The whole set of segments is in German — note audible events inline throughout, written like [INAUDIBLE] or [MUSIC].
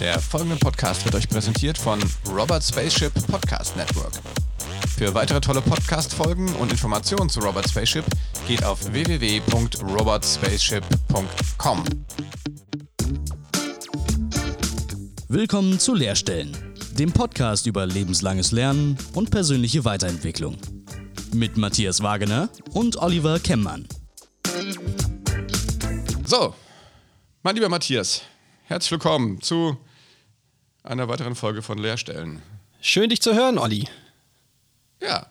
Der folgende Podcast wird euch präsentiert von Robert Spaceship Podcast Network. Für weitere tolle Podcast-Folgen und Informationen zu Robert Spaceship geht auf www.robertspaceship.com. Willkommen zu Lehrstellen, dem Podcast über lebenslanges Lernen und persönliche Weiterentwicklung. Mit Matthias Wagener und Oliver Kemmmann. So, mein lieber Matthias, herzlich willkommen zu einer weiteren Folge von Lehrstellen. Schön, dich zu hören, Olli. Ja,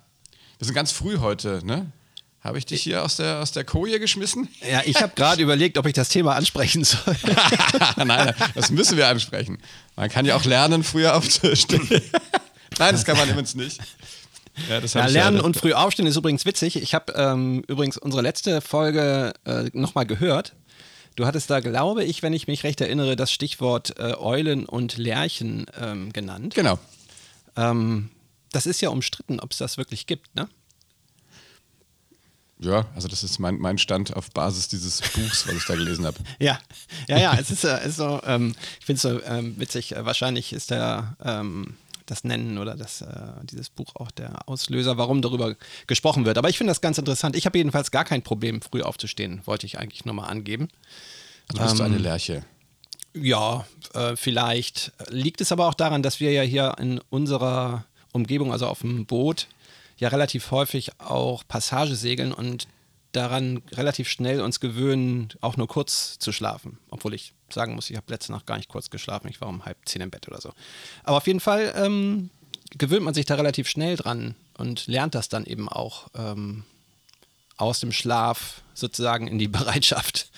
wir sind ganz früh heute, ne? Habe ich dich hier aus der, aus der Koje geschmissen? Ja, ich habe gerade [LAUGHS] überlegt, ob ich das Thema ansprechen soll. [LAUGHS] Nein, das müssen wir ansprechen. Man kann ja auch lernen, früher aufzustehen. [LAUGHS] Nein, das kann man übrigens nicht. Ja, ja, lernen und früh aufstehen ist übrigens witzig. Ich habe ähm, übrigens unsere letzte Folge äh, nochmal gehört. Du hattest da, glaube ich, wenn ich mich recht erinnere, das Stichwort äh, Eulen und Lerchen ähm, genannt. Genau. Ähm, das ist ja umstritten, ob es das wirklich gibt, ne? Ja, also das ist mein, mein Stand auf Basis dieses Buchs, was ich da gelesen habe. [LAUGHS] ja, ja, ja, es ist, äh, ist so, ähm, ich finde es so ähm, witzig, äh, wahrscheinlich ist der, ähm, das Nennen oder das, äh, dieses Buch auch der Auslöser, warum darüber gesprochen wird. Aber ich finde das ganz interessant. Ich habe jedenfalls gar kein Problem, früh aufzustehen, wollte ich eigentlich nochmal angeben. Also bist du eine ähm, Lerche? Ja, äh, vielleicht. Liegt es aber auch daran, dass wir ja hier in unserer Umgebung, also auf dem Boot, ja relativ häufig auch Passage segeln und daran relativ schnell uns gewöhnen, auch nur kurz zu schlafen. Obwohl ich sagen muss, ich habe letzte Nacht gar nicht kurz geschlafen. Ich war um halb zehn im Bett oder so. Aber auf jeden Fall ähm, gewöhnt man sich da relativ schnell dran und lernt das dann eben auch ähm, aus dem Schlaf sozusagen in die [LAUGHS] Bereitschaft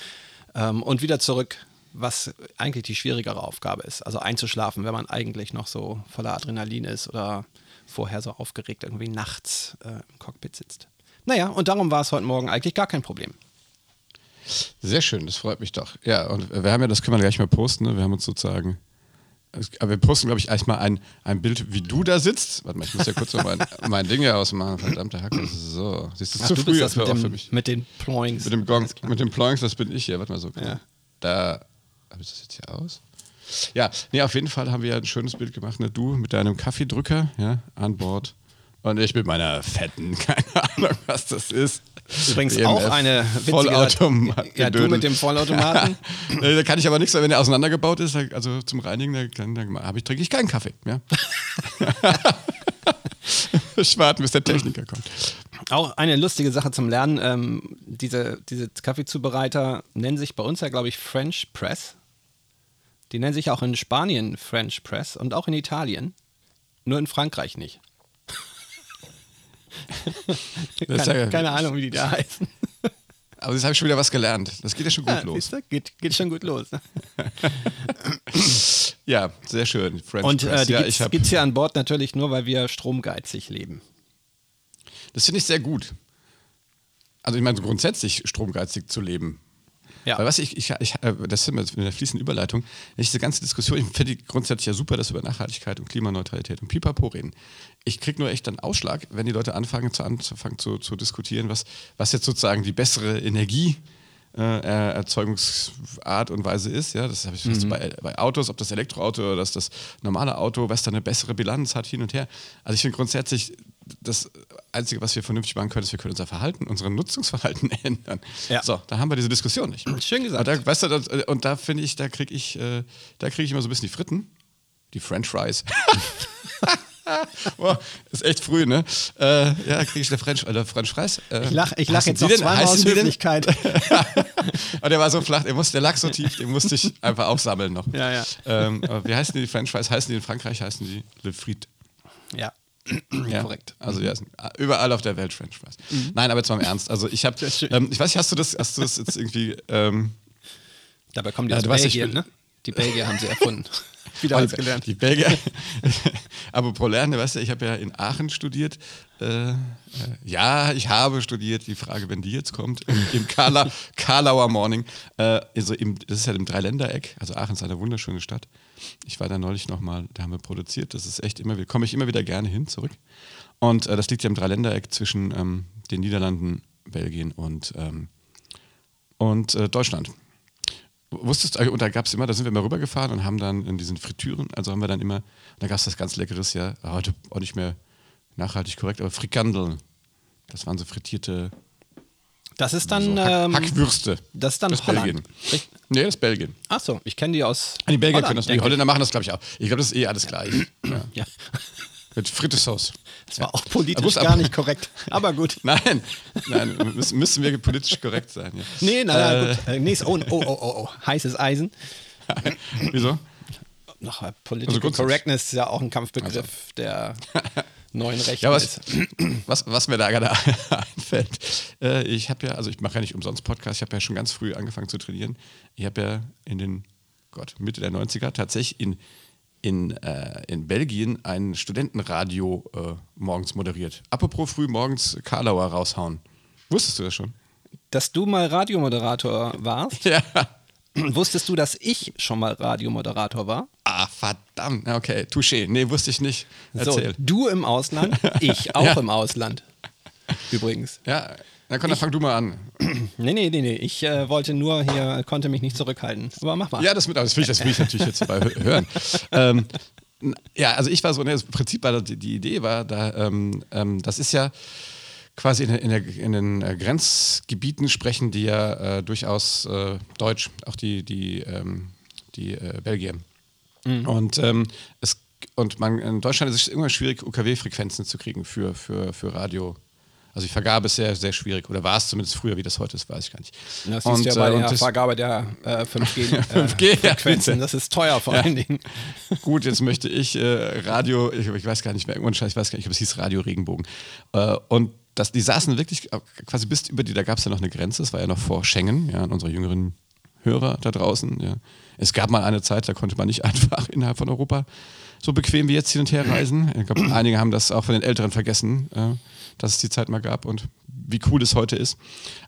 ähm, und wieder zurück, was eigentlich die schwierigere Aufgabe ist. Also einzuschlafen, wenn man eigentlich noch so voller Adrenalin ist oder vorher so aufgeregt irgendwie nachts äh, im Cockpit sitzt. Naja, und darum war es heute Morgen eigentlich gar kein Problem. Sehr schön, das freut mich doch. Ja, und wir haben ja, das können wir gleich mal posten, ne? wir haben uns sozusagen, aber wir posten, glaube ich, erstmal ein, ein Bild, wie du da sitzt. Warte mal, ich muss ja kurz noch mein, [LAUGHS] mein Ding hier ausmachen, verdammte Hacke. So, siehst du, Ach, zu du früh das mit, dem, für mich. mit den Ploings. Mit dem Gong, mit den Ploings, das bin ich hier. Warte mal so. Ja. Da, habe ich das jetzt hier aus? Ja, nee, auf jeden Fall haben wir ja ein schönes Bild gemacht, ne? Du mit deinem Kaffeedrücker, ja, an Bord. Und ich mit meiner fetten, [LAUGHS] keine Ahnung, was das ist. Übrigens EMF auch eine Vollautomat. Ja, du mit dem Vollautomaten. [LAUGHS] da kann ich aber nichts, wenn der auseinandergebaut ist, also zum Reinigen, dann, habe ich, trinke ich keinen Kaffee. Ja. ich warte, bis der Techniker kommt. Auch eine lustige Sache zum Lernen. Ähm, diese, diese Kaffeezubereiter nennen sich bei uns ja, glaube ich, French Press. Die nennen sich auch in Spanien French Press und auch in Italien. Nur in Frankreich nicht. [LAUGHS] keine, ja, keine Ahnung, wie die da heißen. [LAUGHS] Aber jetzt habe ich schon wieder was gelernt. Das geht ja schon gut ja, los. Geht, geht schon gut los. Ne? [LAUGHS] ja, sehr schön. French Und äh, die ja, gibt es hier an Bord natürlich nur, weil wir stromgeizig leben. Das finde ich sehr gut. Also ich meine, so grundsätzlich stromgeizig zu leben. Ja. Weil was ich, ich, ich äh, das sind wir in der fließenden Überleitung, diese ganze Diskussion, ich finde grundsätzlich ja super, dass wir über Nachhaltigkeit und Klimaneutralität und Pipapo reden. Ich kriege nur echt dann Ausschlag, wenn die Leute anfangen zu, anfangen zu, zu diskutieren, was, was jetzt sozusagen die bessere Energie äh, Erzeugungsart und Weise ist. Ja, das habe ich mhm. bei, bei, Autos, ob das Elektroauto oder das, das normale Auto, was da eine bessere Bilanz hat, hin und her. Also ich finde grundsätzlich, das Einzige, was wir vernünftig machen können, ist, wir können unser Verhalten, unser Nutzungsverhalten [LAUGHS] ändern. Ja. So, da haben wir diese Diskussion nicht. Schön gesagt. Und da, weißt du, und da finde ich, da kriege ich, äh, da kriege ich immer so ein bisschen die Fritten, die French Fries. [LAUGHS] Boah, ist echt früh, ne? Äh, ja, kriege ich eine French, äh, French Fries. Äh, ich lache ich lach jetzt noch zweimal aus Höflichkeit. [LAUGHS] Und der war so flach, der, musste, der lag so tief, den musste ich einfach aufsammeln noch. Ja, ja. Ähm, wie heißen die French Fries? Heißen die in Frankreich, heißen die Le Frit. Ja. [CLEARS THROAT] ja. Korrekt. Also ja, überall auf der Welt French Fries. Mhm. Nein, aber jetzt mal im Ernst. Also ich habe, [LAUGHS] ähm, ich weiß nicht, hast du das, hast du das jetzt irgendwie? Ähm, Dabei kommen die aus Belgien, ne? Die Belgier haben sie erfunden. [LAUGHS] Wieder alles gelernt. Die Belgier. [LAUGHS] aber pro Lernen, weißt du, ich habe ja in Aachen studiert. Äh, äh, ja, ich habe studiert. Die Frage, wenn die jetzt kommt, im Karla, [LAUGHS] Karlauer Morning. Äh, also im, das ist ja im Dreiländereck. Also Aachen ist eine wunderschöne Stadt. Ich war da neulich nochmal, da haben wir produziert. Das ist echt immer, komme ich immer wieder gerne hin zurück. Und äh, das liegt ja im Dreiländereck zwischen ähm, den Niederlanden, Belgien und, ähm, und äh, Deutschland wusstest du, und da gab es immer, da sind wir immer rübergefahren und haben dann in diesen Fritüren, also haben wir dann immer, da gab es das ganz leckeres, ja, heute auch nicht mehr nachhaltig korrekt, aber Frikandeln. Das waren so frittierte Das ist dann. so Hack, ähm, Hackwürste. das ist dann das Holland. Belgien. Richt- Nee, das ist Belgien. Achso, ich kenne die aus. Ah, Die Belgier Holland, können das, die. Holländer machen das, glaube ich, auch. Ich glaube, das ist eh alles gleich. [CLEARS THROAT] ja. Ja, [LAUGHS] Mit Frittesauce. das war auch politisch gar nicht korrekt. Aber gut. [LAUGHS] Nein, nein, müssen, müssen wir politisch korrekt sein. Ja. Nee, nein, nein, gut. Äh, nächst, oh, oh, oh, oh, heißes Eisen. [LAUGHS] Wieso? Noch, Political Also Correctness ist ja auch ein Kampfbegriff der [LAUGHS] neuen Rechte. Ja, was, was, was mir da gerade einfällt, äh, ich habe ja, also ich mache ja nicht umsonst Podcast, ich habe ja schon ganz früh angefangen zu trainieren. Ich habe ja in den, Gott, Mitte der 90er tatsächlich in, in, äh, in Belgien ein Studentenradio äh, morgens moderiert. Apropos früh morgens Karlauer raushauen. Wusstest du das schon? Dass du mal Radiomoderator warst, [LAUGHS] Ja. wusstest du, dass ich schon mal Radiomoderator war? Ah, verdammt. Okay, touché. Nee, wusste ich nicht. Erzähl. So, du im Ausland, [LAUGHS] ich auch Ja. im Ausland. Übrigens. Ja, na komm, dann fang du mal an. [CLEARS THROAT] Nee, nee, nee, nee. Ich äh, wollte nur hier, konnte mich nicht zurückhalten. Aber mach mal. Ja, das, mit, das, will, ich, das will ich natürlich jetzt hö- hören. Ähm, ja, also ich war so, ne, das Prinzip war, die, die Idee war, da, ähm, ähm, das ist ja quasi in, in, der, in den äh, Grenzgebieten sprechen die ja äh, durchaus äh, Deutsch, auch die, die, ähm, die äh, Belgier. Und, ähm, es, und man, in Deutschland ist es immer schwierig, UKW-Frequenzen zu kriegen für, für, für Radio. Also die Vergabe ist sehr, sehr schwierig. Oder war es zumindest früher, wie das heute ist, weiß ich gar nicht. Das siehst du ja bei äh, und der Vergabe der äh, 5G, [LAUGHS] äh, 5G, ja, Frequenzen. bitte. Das ist teuer vor allen Dingen. [LAUGHS] Gut, jetzt möchte ich äh, Radio, ich, ich weiß gar nicht mehr, irgendwann Scheiß, ich weiß gar nicht, ob es hieß Radio Regenbogen. Äh, und das, die saßen wirklich äh, quasi bis über die, da gab es ja noch eine Grenze, das war ja noch vor Schengen, ja, an unsere jüngeren Hörer da draußen. Ja. Es gab mal eine Zeit, da konnte man nicht [LAUGHS] einfach innerhalb von Europa so bequem wie jetzt hin und her reisen. Ich glaube, einige haben das auch von den Älteren vergessen, äh, dass es die Zeit mal gab und wie cool es heute ist.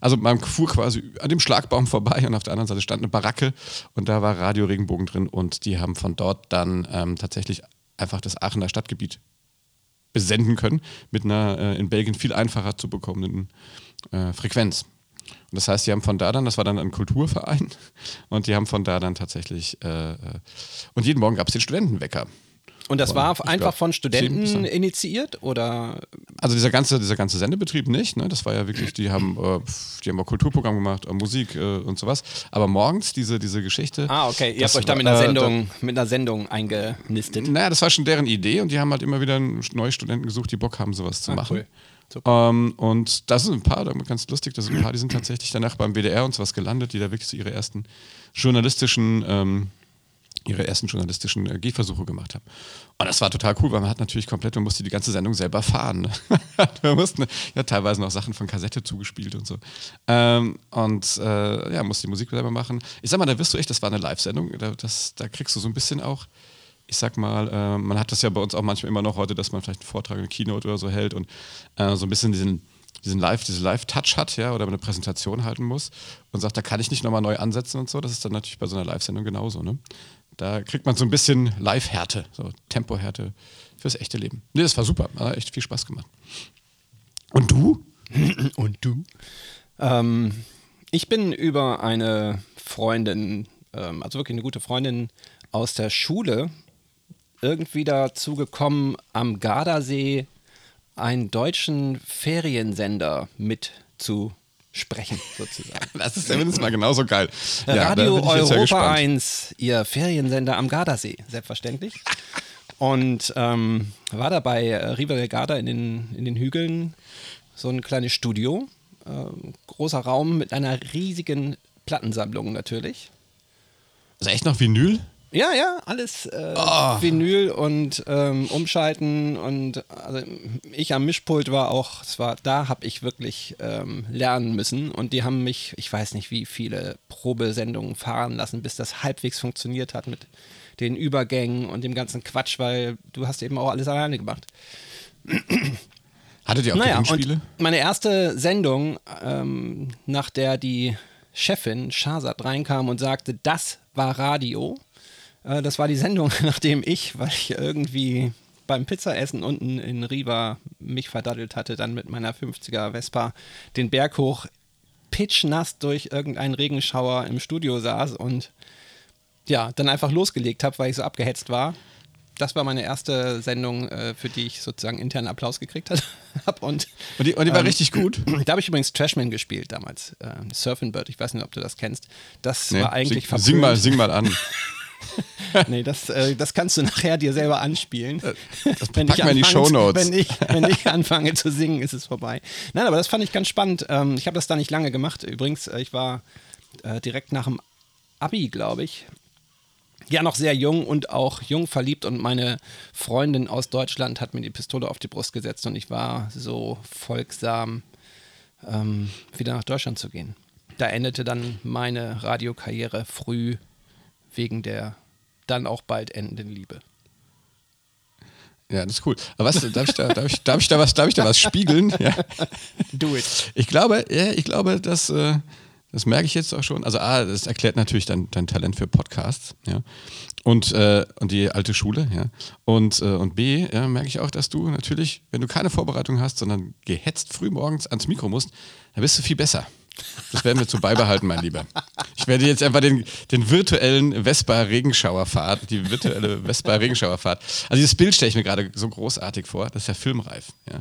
Also man fuhr quasi an dem Schlagbaum vorbei und auf der anderen Seite stand eine Baracke und da war Radio Regenbogen drin und die haben von dort dann ähm, tatsächlich einfach das Aachener Stadtgebiet besenden können mit einer äh, in Belgien viel einfacher zu bekommenden äh, Frequenz. Und das heißt, die haben von da dann, das war dann ein Kulturverein, [LAUGHS] und die haben von da dann tatsächlich, äh, äh, und jeden Morgen gab es den Studentenwecker. Und das war einfach glaub, von Studenten initiiert oder Also dieser ganze, dieser ganze Sendebetrieb nicht, ne? Das war ja wirklich, die haben, äh, die haben auch Kulturprogramm gemacht, äh, Musik äh, und sowas. Aber morgens diese, diese Geschichte. Ah, okay. Ihr habt euch da mit einer äh, Sendung, mit einer Sendung eingenistet. Naja, das war schon deren Idee und die haben halt immer wieder neue Studenten gesucht, die Bock haben, sowas zu Ah, machen. cool. Ähm, und das sind ein paar, da ganz lustig, das sind ein paar, die sind tatsächlich danach beim WDR und sowas gelandet, die da wirklich so ihre ersten journalistischen, ähm, ihre ersten journalistischen äh, Gehversuche gemacht haben. Und das war total cool, weil man hat natürlich komplett, man musste die ganze Sendung selber fahren. Ne? [LAUGHS] wir mussten ja teilweise noch Sachen von Kassette zugespielt und so. Ähm, und äh, ja, musste die Musik selber machen. Ich sag mal, da wirst du echt, das war eine Live-Sendung, da, da kriegst du so ein bisschen auch ich sag mal, äh, man hat das ja bei uns auch manchmal immer noch heute, dass man vielleicht einen Vortrag, eine Keynote oder so hält und äh, so ein bisschen diesen, diesen Live, diese Live-Touch hat, ja, oder eine Präsentation halten muss und sagt, da kann ich nicht nochmal neu ansetzen und so. Das ist dann natürlich bei so einer Live-Sendung genauso, ne? Da kriegt man so ein bisschen Live-Härte, so Tempo-Härte fürs echte Leben. Nee, das war super, hat echt viel Spaß gemacht. Und du? [CLEARS THROAT] Und du? Ähm, ich bin über eine Freundin, ähm, also wirklich eine gute Freundin aus der Schule, irgendwie dazu gekommen, am Gardasee einen deutschen Feriensender mitzusprechen, sozusagen. Das ist zumindest mal genauso geil. Ja, da Radio ja Europa gespannt. 1, ihr Feriensender am Gardasee, selbstverständlich. Und ähm, war da bei äh, Riva del Garda in den, in den Hügeln so ein kleines Studio. Ähm, großer Raum mit einer riesigen Plattensammlung natürlich. Ist echt noch Vinyl? Ja, ja, alles äh, Oh. Vinyl und ähm, Umschalten und also ich am Mischpult war auch, es war, da habe ich wirklich ähm, lernen müssen und die haben mich, ich weiß nicht wie viele Probesendungen fahren lassen, bis das halbwegs funktioniert hat mit den Übergängen und dem ganzen Quatsch, weil du hast eben auch alles alleine gemacht. Hattet ihr auch Naja, Gewinnspiele? meine erste Sendung, ähm, nach der die Chefin Shazad reinkam und sagte, das war Radio. Äh, das war die Sendung, [LAUGHS] nachdem ich, weil ich irgendwie beim Pizzaessen unten in Riva mich verdaddelt hatte, dann mit meiner 50er Vespa den Berg hoch pitchnass durch irgendeinen Regenschauer im Studio saß und ja, dann einfach losgelegt habe, weil ich so abgehetzt war. Das war meine erste Sendung, äh, für die ich sozusagen internen Applaus gekriegt [LAUGHS] habe. und, Und die, und die war ähm, richtig gut. [CLEARS THROAT] Da habe ich übrigens Trashman gespielt damals. Äh, Surfing Bird, ich weiß nicht, ob du das kennst. Das Nee, war eigentlich sing, sing mal, verpönt. sing mal an. [LAUGHS] [LAUGHS] Nee, das, äh, das kannst du nachher dir selber anspielen. [LAUGHS] Das wenn packen wir in die Shownotes. Wenn ich, wenn ich [LAUGHS] anfange zu singen, ist es vorbei. Nein, aber das fand ich ganz spannend. Ähm, ich habe das da nicht lange gemacht. Übrigens, äh, ich war äh, direkt nach dem Abi, glaube ich. Ja, noch sehr jung und auch jung verliebt und meine Freundin aus Deutschland hat mir die Pistole auf die Brust gesetzt und ich war so folgsam, ähm, wieder nach Deutschland zu gehen. Da endete dann meine Radiokarriere früh wegen der dann auch bald endenden Liebe. Ja, das ist cool. Aber was, darf ich da, darf ich, darf ich da was, darf ich da was spiegeln? Ja. [LAUGHS] Do it. Ich glaube, ja, ich glaube, dass, äh, das merke ich jetzt auch schon. Also A, das erklärt natürlich dein, dein Talent für Podcasts, ja. Und, äh, und die alte Schule, ja. Und, äh, und B, ja, merke ich auch, dass du natürlich, wenn du keine Vorbereitung hast, sondern gehetzt früh morgens ans Mikro musst, dann bist du viel besser. Das werden wir zu beibehalten, mein Lieber. Ich werde jetzt einfach den, den virtuellen Vespa-Regenschauerfahrt, die virtuelle Vespa-Regenschauerfahrt. Also dieses Bild stelle ich mir gerade so großartig vor, das ist ja filmreif. Ja.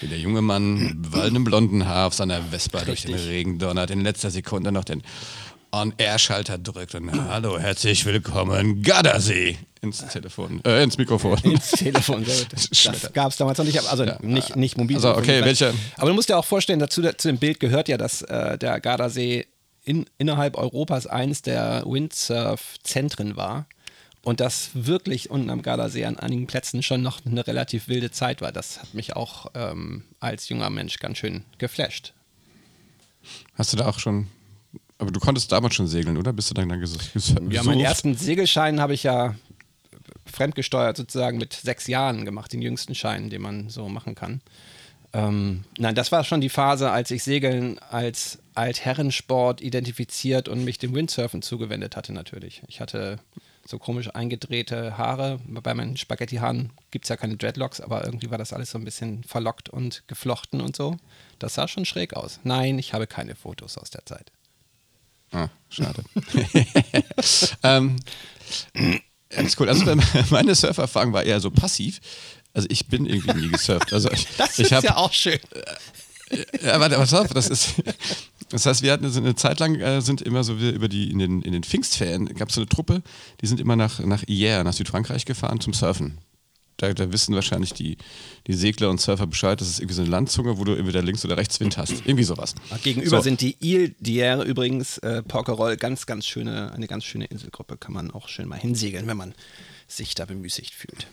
Wie der junge Mann mit wallendem blonden Haar auf seiner Vespa durch den Richtig. Regen donnert, in letzter Sekunde noch den On-Air-Schalter drückt und Hallo, herzlich willkommen, Gardasee ins Telefon, äh, ins Mikrofon. [LAUGHS] ins Telefon. sehr gut. [LAUGHS] Das gab es damals noch nicht, also nicht, nicht mobil. Also, okay, welcher- Aber du musst dir auch vorstellen, dazu zu dem Bild gehört ja, dass äh, der Gardasee in, innerhalb Europas eines der Windsurf-Zentren war. Und das wirklich unten am Gardasee an einigen Plätzen schon noch eine relativ wilde Zeit war. Das hat mich auch ähm, als junger Mensch ganz schön geflasht. Hast du da auch schon, aber du konntest damals schon segeln, oder? Bist du dann, dann ges ges Ja, meinen ersten Segelschein habe ich ja fremdgesteuert sozusagen mit sechs Jahren gemacht, den jüngsten Schein, den man so machen kann. Ähm, nein, das war schon die Phase, als ich Segeln als Altherrensport identifiziert und mich dem Windsurfen zugewendet hatte natürlich. Ich hatte so komisch eingedrehte Haare. Bei meinen Spaghetti-Haaren gibt es ja keine Dreadlocks, aber irgendwie war das alles so ein bisschen verlockt und geflochten und so. Das sah schon schräg aus. Nein, ich habe keine Fotos aus der Zeit. Ah, schade. [LAUGHS] ähm, ist cool. Also [LAUGHS] meine Surferfahrung war eher so passiv. Also ich bin irgendwie nie gesurft. Also ich, [LAUGHS] Das ich ist hab, ja auch schön. Ja, warte, pass auf, das ist. Das heißt, wir hatten so eine Zeit lang äh, sind immer so über die in den, in den Pfingstferien gab es so eine Truppe, die sind immer nach, nach Hyères, nach Südfrankreich gefahren zum Surfen. Da, da wissen wahrscheinlich die, die Segler und Surfer Bescheid, das ist irgendwie so eine Landzunge, wo du entweder links oder rechts Wind hast. Irgendwie sowas. Gegenüber So. sind die Ile d'Hier übrigens, äh, Porquerolles, ganz, ganz schöne, eine ganz schöne Inselgruppe. Kann man auch schön mal hinsegeln, wenn man sich da bemüßigt fühlt.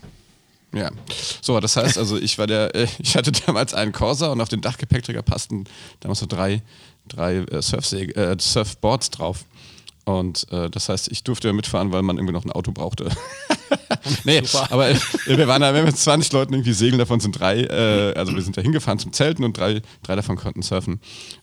Ja. So, das heißt also, ich war der, äh, ich hatte damals einen Corsa und auf den Dachgepäckträger passten damals so drei, drei äh, Surfseg äh, Surfboards drauf. Und äh, das heißt, ich durfte ja mitfahren, weil man irgendwie noch ein Auto brauchte. [LAUGHS] nee, Super. aber äh, wir waren da, wir mit 20 Leuten irgendwie segeln, davon sind drei, äh, also wir sind da hingefahren zum Zelten und drei, drei davon konnten surfen.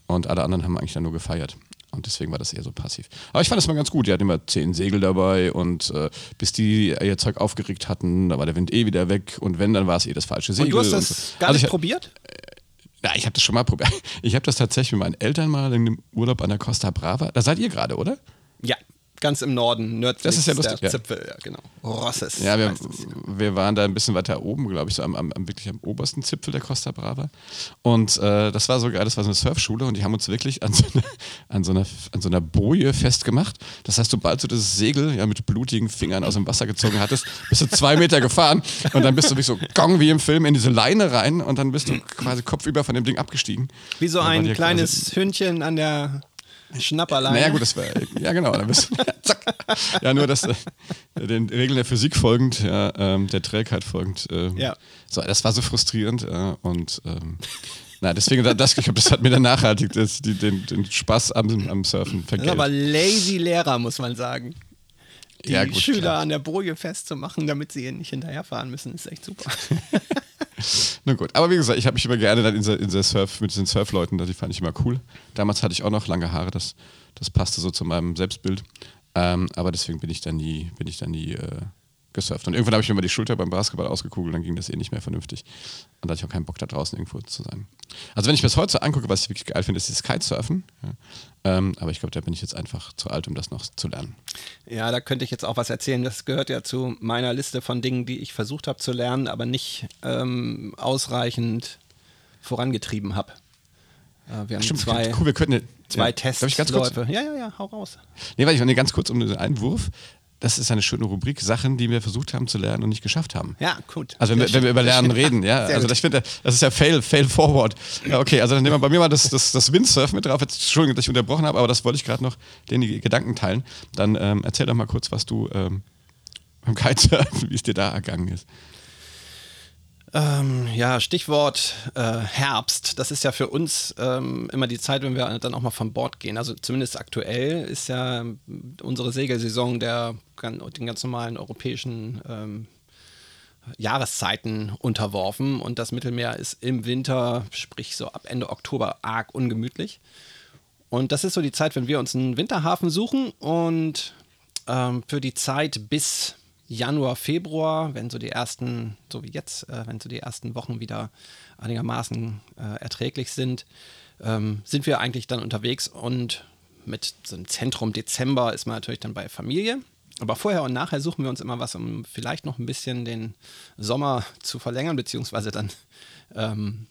Und alle anderen haben eigentlich dann nur gefeiert. Und deswegen war das eher so passiv. Aber ich fand das mal ganz gut. Die hatten immer zehn Segel dabei und äh, bis die ihr Zeug aufgeregt hatten, da war der Wind eh wieder weg. Und wenn, dann war es eh das falsche Segel. Und du hast das so. gar Also nicht ich, probiert? Ja, ich habe das schon mal probiert. [LAUGHS] Ich habe das tatsächlich mit meinen Eltern mal in einem Urlaub an der Costa Brava. Da seid ihr gerade, oder? Ja, ganz im Norden, nördlich Das ist ja lustig, der. Zipfel, ja, genau. Rosses. Ja, wir, es. wir waren da ein bisschen weiter oben, glaube ich, so am, am, wirklich am obersten Zipfel der Costa Brava. Und äh, das war so geil, das war so eine Surfschule und die haben uns wirklich an so, eine, [LAUGHS] an, so einer, an so einer Boje festgemacht. Das heißt, sobald du das Segel ja mit blutigen Fingern aus dem Wasser gezogen hattest, bist du zwei Meter gefahren und dann bist du wie so gong wie im Film in diese Leine rein und dann bist du quasi kopfüber von dem Ding abgestiegen. Wie so ein kleines Hündchen an der Schnapperleine. Naja, gut, das war, ja genau, dann bist [LAUGHS] zack. Ja, nur das, äh, den Regeln der Physik folgend, ja, ähm, der Trägheit folgend. ähm, Ja. So, das war so frustrierend äh, und ähm, na, deswegen, da- das, ich glaube, das hat mir dann nachhaltig das, die, den, den Spaß am, am Surfen ist aber lazy Lehrer, muss man sagen. Die Ja, gut, Schüler klar. an der Boje festzumachen, damit sie nicht hinterherfahren müssen, ist echt super. [LAUGHS] [LAUGHS] Na gut, aber wie gesagt, ich habe mich immer gerne dann in der, in der Surf, mit diesen Surfleuten, die fand ich immer cool. Damals hatte ich auch noch lange Haare, das, das passte so zu meinem Selbstbild. Ähm, aber deswegen bin ich dann nie, bin ich dann nie, äh, gesurft. Und irgendwann habe ich mir mal die Schulter beim Basketball ausgekugelt, dann ging das eh nicht mehr vernünftig. Und da hatte ich auch keinen Bock, da draußen irgendwo zu sein. Also wenn ich mir das heute so angucke, was ich wirklich geil finde, ist dieses Kitesurfen. Ja. Ähm, aber ich glaube, da bin ich jetzt einfach zu alt, um das noch zu lernen. Ja, da könnte ich jetzt auch was erzählen. Das gehört ja zu meiner Liste von Dingen, die ich versucht habe zu lernen, aber nicht ähm, ausreichend vorangetrieben habe. Äh, wir haben Stimmt, zwei, cool, wir könnten zwei ja. Testläufe. Ja, ja, ja, hau raus. Nee, weil ich nee, ganz kurz um den Einwurf. Das ist eine schöne Rubrik, Sachen, die wir versucht haben zu lernen und nicht geschafft haben. Ja, gut. Also wenn, wir, wenn wir über Lernen reden, ja. Sehr Also gut. ich finde, das ist ja Fail, Fail Forward. Ja, okay, also dann nehmen wir bei mir mal das, das, das Windsurf mit drauf. Jetzt, Entschuldigung, dass ich unterbrochen habe, aber das wollte ich gerade noch den Gedanken teilen. Dann ähm, erzähl doch mal kurz, was du ähm, beim Kitesurfen, [LAUGHS] wie es dir da ergangen ist. Ähm, ja, Stichwort äh, Herbst. Das ist ja für uns ähm, immer die Zeit, wenn wir dann auch mal von Bord gehen. Also zumindest aktuell ist ja unsere Segelsaison der den ganz normalen europäischen ähm, Jahreszeiten unterworfen und das Mittelmeer ist im Winter, sprich so ab Ende Oktober, arg ungemütlich. Und das ist so die Zeit, wenn wir uns einen Winterhafen suchen und ähm, für die Zeit bis Januar, Februar, wenn so die ersten, so wie jetzt, äh, wenn so die ersten Wochen wieder einigermaßen äh, erträglich sind, ähm, sind wir eigentlich dann unterwegs und mit so einem Zentrum Dezember ist man natürlich dann bei Familie. Aber vorher und nachher suchen wir uns immer was, um vielleicht noch ein bisschen den Sommer zu verlängern, beziehungsweise dann ähm,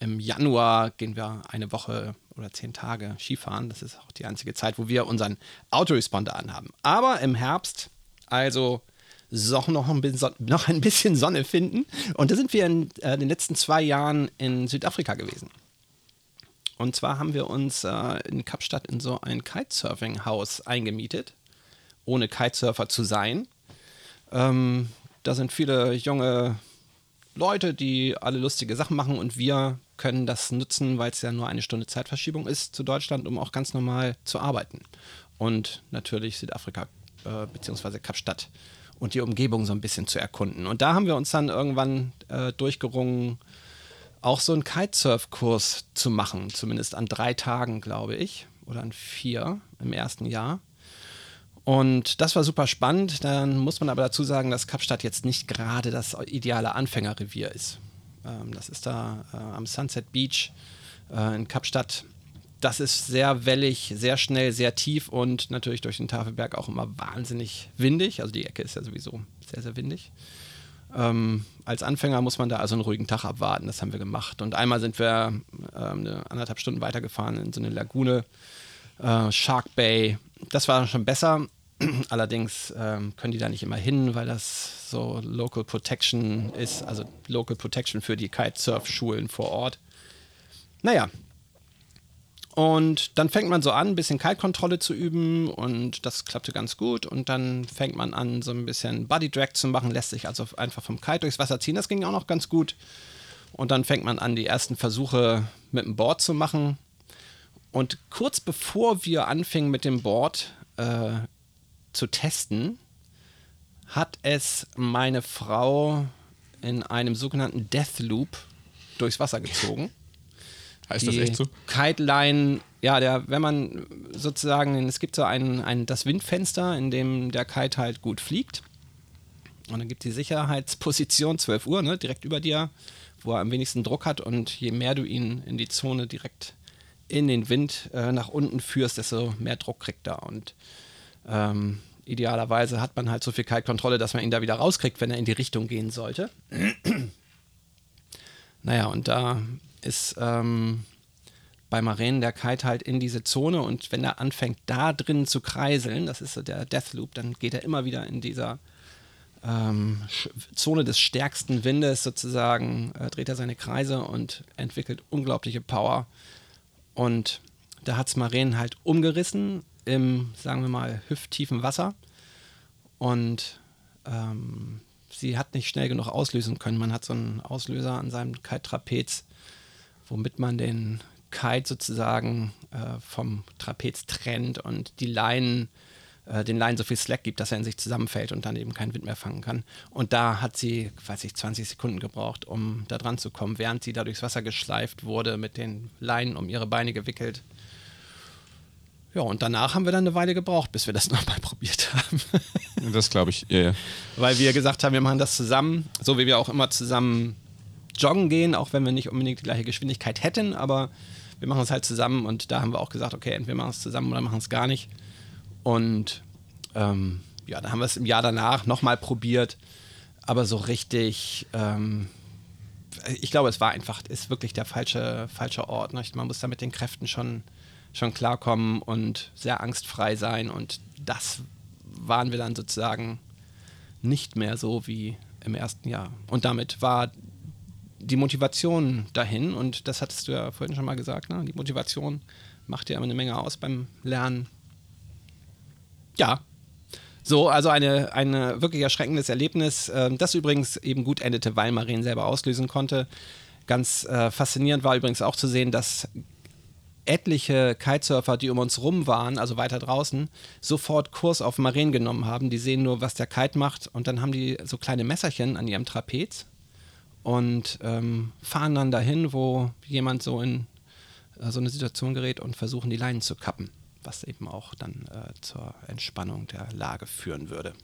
im Januar gehen wir eine Woche oder zehn Tage Skifahren. Das ist auch die einzige Zeit, wo wir unseren Autoresponder anhaben. Aber im Herbst, also so noch ein, bisschen, noch ein bisschen Sonne finden. Und da sind wir in äh, den letzten zwei Jahren in Südafrika gewesen. Und zwar haben wir uns äh, in Kapstadt in so ein Kitesurfing-Haus eingemietet, ohne Kitesurfer zu sein. Ähm, da sind viele junge Leute, die alle lustige Sachen machen und wir können das nutzen, weil es ja nur eine Stunde Zeitverschiebung ist zu Deutschland, um auch ganz normal zu arbeiten. Und natürlich Südafrika äh, bzw. Kapstadt und die Umgebung so ein bisschen zu erkunden. Und da haben wir uns dann irgendwann äh, durchgerungen, auch so einen Kitesurf-Kurs zu machen, zumindest an drei Tagen, glaube ich, oder an vier im ersten Jahr. Und das war super spannend. Dann muss man aber dazu sagen, dass Kapstadt jetzt nicht gerade das ideale Anfängerrevier ist. Ähm, das ist da äh, am Sunset Beach äh, in Kapstadt. Das ist sehr wellig, sehr schnell, sehr tief und natürlich durch den Tafelberg auch immer wahnsinnig windig. Also die Ecke ist ja sowieso sehr, sehr windig. Ähm, als Anfänger muss man da also einen ruhigen Tag abwarten. Das haben wir gemacht. Und einmal sind wir ähm, anderthalb Stunden weitergefahren in so eine Lagune, äh, Shark Bay. Das war schon besser. [CLEARS THROAT] Allerdings ähm, können die da nicht immer hin, weil das so Local Protection ist, also Local Protection für die Kitesurf-Schulen vor Ort. Naja. Und dann fängt man so an, ein bisschen Kite-Kontrolle zu üben und das klappte ganz gut. Und dann fängt man an, so ein bisschen Body Drag zu machen, lässt sich also einfach vom Kite durchs Wasser ziehen. Das ging auch noch ganz gut. Und dann fängt man an, die ersten Versuche mit dem Board zu machen. Und kurz bevor wir anfingen mit dem Board äh, zu testen, hat es meine Frau in einem sogenannten Death Loop durchs Wasser gezogen. Heißt das echt so? Kite Line, ja, der, wenn man sozusagen, es gibt so ein, ein, das Windfenster, in dem der Kite halt gut fliegt. Und dann gibt die Sicherheitsposition [LAUGHS] 12 Uhr, ne, direkt über dir, wo er am wenigsten Druck hat. Und je mehr du ihn in die Zone direkt in den Wind äh, nach unten führst, desto mehr Druck kriegt er. Und ähm, idealerweise hat man halt so viel Kite-Kontrolle, dass man ihn da wieder rauskriegt, wenn er in die Richtung gehen sollte. [CLEARS THROAT] naja, und da ist ähm, bei Maren der Kite halt in diese Zone und wenn er anfängt, da drin zu kreiseln, das ist so der Deathloop, dann geht er immer wieder in dieser ähm, Zone des stärksten Windes sozusagen, äh, dreht er seine Kreise und entwickelt unglaubliche Power. Und da hat es Maren halt umgerissen im, sagen wir mal, hüfttiefen Wasser. Und ähm, sie hat nicht schnell genug auslösen können. Man hat so einen Auslöser an seinem Kite-Trapez, womit man den Kite sozusagen äh, vom Trapez trennt und die Leinen, äh, den Leinen so viel Slack gibt, dass er in sich zusammenfällt und dann eben keinen Wind mehr fangen kann. Und da hat sie, weiß ich, 20 Sekunden gebraucht, um da dran zu kommen, während sie da durchs Wasser geschleift wurde, mit den Leinen um ihre Beine gewickelt. Ja, und danach haben wir dann eine Weile gebraucht, bis wir das [LAUGHS] nochmal probiert haben. das glaube ich, ja, ja. Weil wir gesagt haben, wir machen das zusammen, so wie wir auch immer zusammen joggen gehen, auch wenn wir nicht unbedingt die gleiche Geschwindigkeit hätten, aber wir machen es halt zusammen und da haben wir auch gesagt, okay, entweder machen es zusammen oder machen es gar nicht. Und ähm, ja, dann haben wir es im Jahr danach nochmal probiert, aber so richtig, ähm, ich glaube, es war einfach, ist wirklich der falsche, falsche Ort. Ne? Man muss da mit den Kräften schon schon klarkommen und sehr angstfrei sein. Und das waren wir dann sozusagen nicht mehr so wie im ersten Jahr. Und damit war die Motivation dahin, und das hattest du ja vorhin schon mal gesagt, ne? die Motivation macht ja immer eine Menge aus beim Lernen. Ja, so, also eine, ein wirklich erschreckendes Erlebnis, ähm, das übrigens eben gut endete, weil Marien selber auslösen konnte. Ganz äh, faszinierend war übrigens auch zu sehen, dass etliche Kitesurfer, die um uns rum waren, also weiter draußen, sofort Kurs auf Maren genommen haben. Die sehen nur, was der Kite macht und dann haben die so kleine Messerchen an ihrem Trapez und ähm, fahren dann dahin, wo jemand so in äh, so eine Situation gerät und versuchen, die Leinen zu kappen, was eben auch dann äh, zur Entspannung der Lage führen würde.